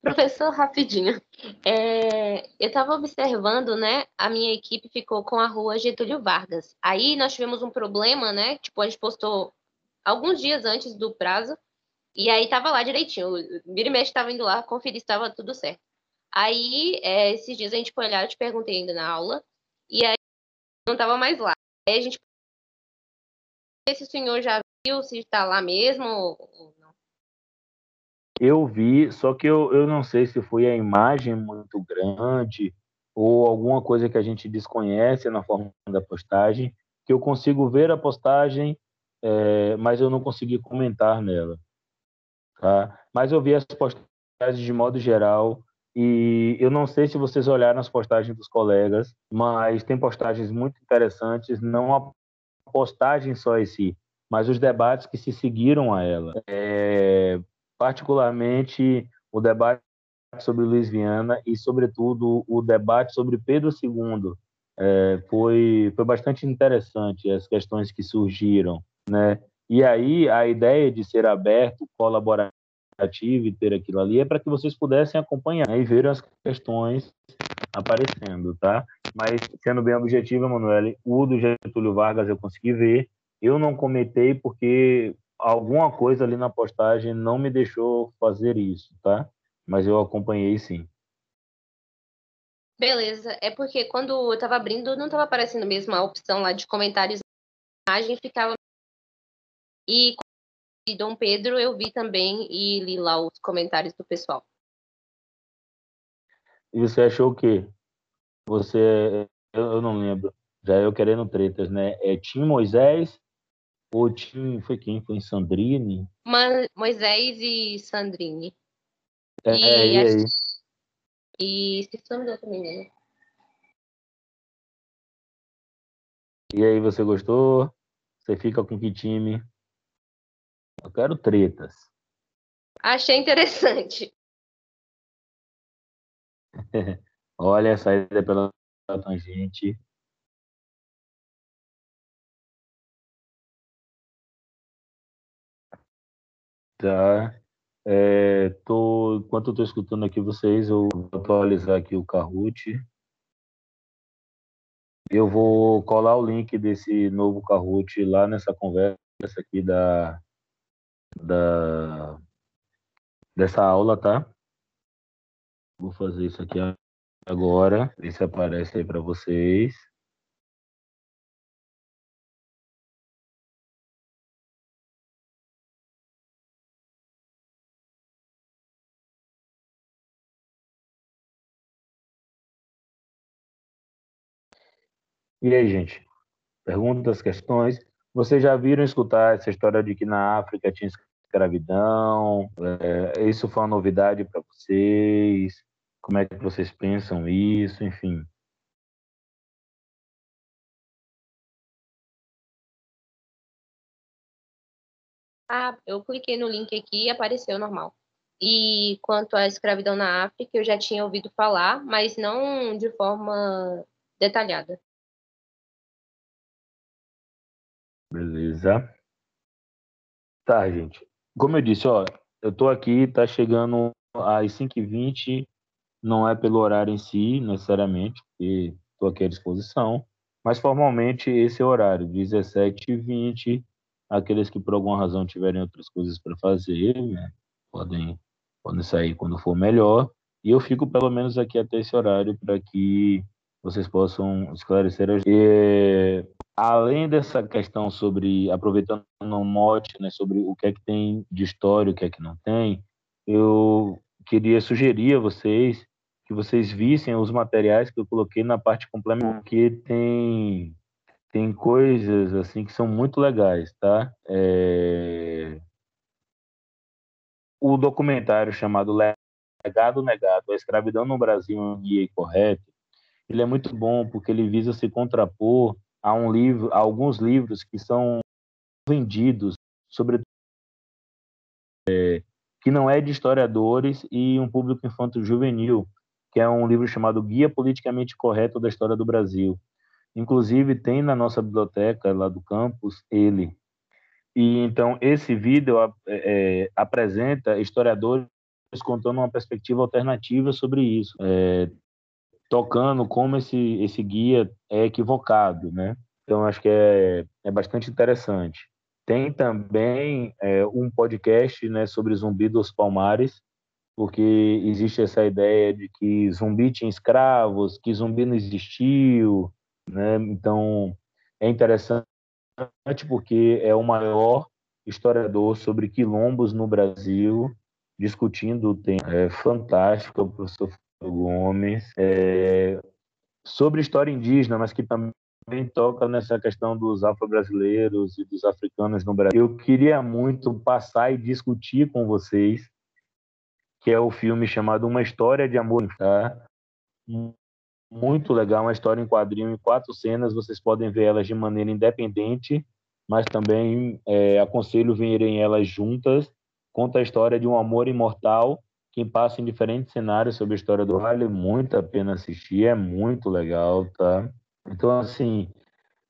Professor, rapidinho. É, eu estava observando, né? A minha equipe ficou com a rua Getúlio Vargas. Aí nós tivemos um problema, né? Tipo, a gente postou alguns dias antes do prazo. E aí tava lá direitinho. O Vira e estava indo lá conferir se estava tudo certo. Aí, é, esses dias a gente foi olhar, eu te perguntei ainda na aula. E aí não estava mais lá. Aí a gente. Se o senhor já viu se está lá mesmo eu vi, só que eu, eu não sei se foi a imagem muito grande ou alguma coisa que a gente desconhece na forma da postagem, que eu consigo ver a postagem, é, mas eu não consegui comentar nela. Tá? Mas eu vi as postagens de modo geral e eu não sei se vocês olharam as postagens dos colegas, mas tem postagens muito interessantes, não a postagem só em si, mas os debates que se seguiram a ela. É, particularmente o debate sobre Luiz Viana e, sobretudo, o debate sobre Pedro II. É, foi, foi bastante interessante as questões que surgiram, né? E aí a ideia de ser aberto, colaborativo e ter aquilo ali é para que vocês pudessem acompanhar né? e ver as questões aparecendo, tá? Mas sendo bem objetivo, Emanuele, o do Getúlio Vargas eu consegui ver, eu não comentei porque alguma coisa ali na postagem não me deixou fazer isso, tá? Mas eu acompanhei sim. Beleza, é porque quando eu estava abrindo, não estava aparecendo mesmo a opção lá de comentários, a imagem ficava. E com Dom Pedro eu vi também e li lá os comentários do pessoal. E você achou o quê? Você, eu, não lembro, já eu querendo tretas, né? É Tim Moisés o time foi quem? Foi em Sandrine? Moisés e Sandrine. É, e, e aí? E esqueci o nome da outra menina. E aí, você gostou? Você fica com que time? Eu quero tretas. Achei interessante. Olha, a saída pela tangente. Tá. É, tô, enquanto eu estou escutando aqui vocês, eu vou atualizar aqui o Kahoot. Eu vou colar o link desse novo Kahoot lá nessa conversa aqui da, da dessa aula, tá? Vou fazer isso aqui agora, ver se aparece aí para vocês. E aí, gente? Perguntas, questões? Vocês já viram escutar essa história de que na África tinha escravidão? É, isso foi uma novidade para vocês? Como é que vocês pensam isso? Enfim. Ah, eu cliquei no link aqui e apareceu normal. E quanto à escravidão na África, eu já tinha ouvido falar, mas não de forma detalhada. Beleza. Tá, gente. Como eu disse, ó, eu tô aqui, tá chegando às 5h20, não é pelo horário em si, necessariamente, porque tô aqui à disposição, mas formalmente esse é o horário, 17h20. Aqueles que por alguma razão tiverem outras coisas para fazer, né, podem, podem sair quando for melhor. E eu fico pelo menos aqui até esse horário para que vocês possam esclarecer. E, além dessa questão sobre, aproveitando o mote, né, sobre o que é que tem de história, o que é que não tem, eu queria sugerir a vocês que vocês vissem os materiais que eu coloquei na parte complementar, que tem tem coisas assim que são muito legais, tá? É... O documentário chamado Legado Negado, a escravidão no Brasil, guia correto, ele é muito bom porque ele visa se contrapor a um livro, a alguns livros que são vendidos, sobretudo é, que não é de historiadores e um público infanto-juvenil, que é um livro chamado Guia Politicamente Correto da História do Brasil. Inclusive, tem na nossa biblioteca lá do campus ele. E então, esse vídeo é, apresenta historiadores contando uma perspectiva alternativa sobre isso, é, tocando como esse, esse guia é equivocado, né? Então, acho que é, é bastante interessante. Tem também é, um podcast né, sobre Zumbi dos Palmares, porque existe essa ideia de que zumbi tinha escravos, que zumbi não existiu, né? Então, é interessante porque é o maior historiador sobre quilombos no Brasil, discutindo o tema. É fantástico, o professor Gomes. É, sobre história indígena, mas que também toca nessa questão dos afro-brasileiros e dos africanos no Brasil. Eu queria muito passar e discutir com vocês, que é o filme chamado Uma História de Amor. Tá? Muito legal, uma história em quadrinho em quatro cenas. Vocês podem ver elas de maneira independente, mas também é, aconselho verem elas juntas. Conta a história de um amor imortal que passa em diferentes cenários sobre a história do vale. Muito a pena assistir, é muito legal, tá? Então, assim,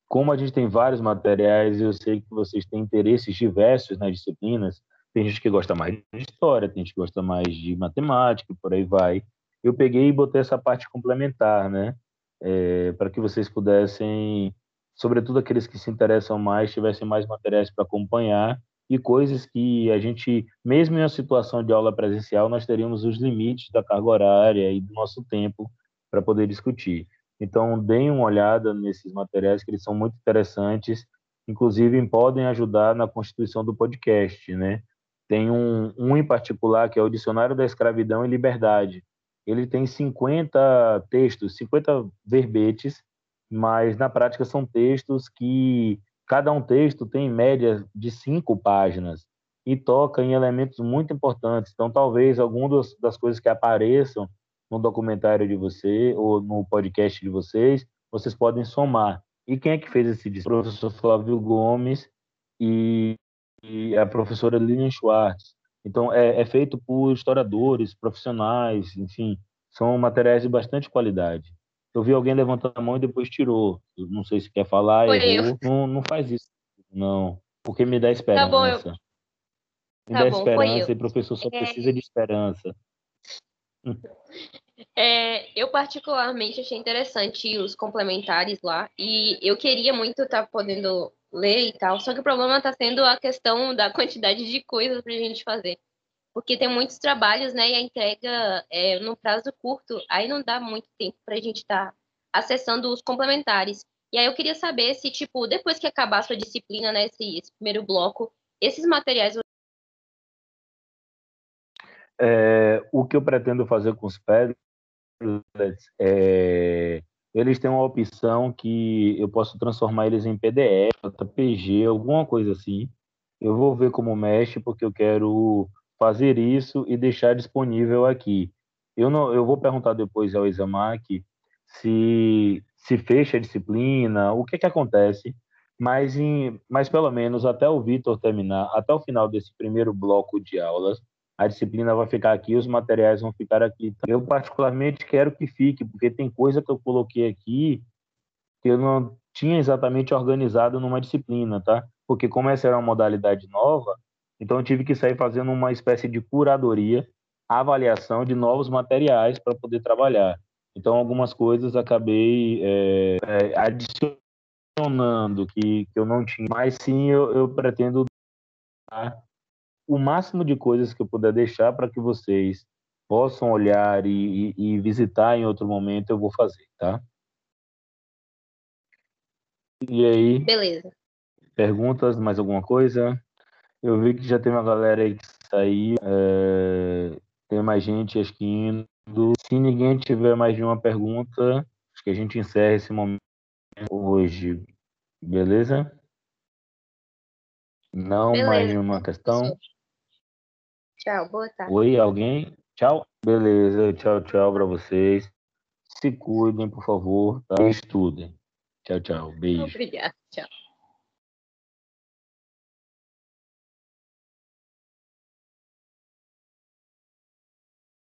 como a gente tem vários materiais, eu sei que vocês têm interesses diversos nas disciplinas. Tem gente que gosta mais de história, tem gente que gosta mais de matemática, por aí vai. Eu peguei e botei essa parte complementar, né? É, para que vocês pudessem, sobretudo aqueles que se interessam mais, tivessem mais materiais para acompanhar e coisas que a gente, mesmo em uma situação de aula presencial, nós teríamos os limites da carga horária e do nosso tempo para poder discutir. Então, deem uma olhada nesses materiais, que eles são muito interessantes, inclusive podem ajudar na constituição do podcast, né? Tem um, um em particular, que é o Dicionário da Escravidão e Liberdade. Ele tem 50 textos, 50 verbetes, mas na prática são textos que cada um texto tem em média de cinco páginas e toca em elementos muito importantes. Então, talvez algumas das coisas que apareçam no documentário de você ou no podcast de vocês, vocês podem somar. E quem é que fez esse disco? O professor Flávio Gomes e, e a professora Lilian Schwartz. Então, é, é, feito por historiadores, profissionais, enfim, são materiais de bastante qualidade. Eu vi alguém levantando a mão e depois tirou. Eu não sei se quer falar, Foi errou. Eu. Não, não faz isso, não. Porque me dá esperança. Tá bom, eu... Me tá dá bom, esperança e o professor só é... precisa de esperança. É, eu particularmente achei interessante os complementares lá e eu queria muito estar tá podendo ler e tal, só que o problema está sendo a questão da quantidade de coisas para a gente fazer, porque tem muitos trabalhos, né, e a entrega é no prazo curto, aí não dá muito tempo para a gente estar tá acessando os complementares. E aí eu queria saber se, tipo, depois que acabar a sua disciplina, né, esse, esse primeiro bloco, esses materiais é, o que eu pretendo fazer com os Padlets é eles têm uma opção que eu posso transformar eles em PDF, PG, alguma coisa assim. Eu vou ver como mexe, porque eu quero fazer isso e deixar disponível aqui. Eu não, eu vou perguntar depois ao Isamac se se fecha a disciplina, o que é que acontece, mas em, mas pelo menos até o Vitor terminar, até o final desse primeiro bloco de aulas, a disciplina vai ficar aqui, os materiais vão ficar aqui. Eu, particularmente, quero que fique, porque tem coisa que eu coloquei aqui que eu não tinha exatamente organizado numa disciplina, tá? Porque como essa era uma modalidade nova, então eu tive que sair fazendo uma espécie de curadoria, avaliação de novos materiais para poder trabalhar. Então algumas coisas acabei é, é, adicionando que, que eu não tinha, mas sim eu, eu pretendo dar o máximo de coisas que eu puder deixar para que vocês possam olhar e, e, e, visitar em outro momento, eu vou fazer, tá? E aí? Beleza. Perguntas, mais alguma coisa? Eu vi que já tem uma galera aí que saiu, é, tem mais gente, acho que indo. Se ninguém tiver mais de uma pergunta, acho que a gente encerra esse momento hoje. Beleza? Não Beleza. mais nenhuma questão? Tchau, boa tarde. Oi, alguém? Tchau. Beleza, tchau, tchau para vocês. Se cuidem, por favor, tá? estudem. Tchau, tchau. Beijo. Obrigada, tchau.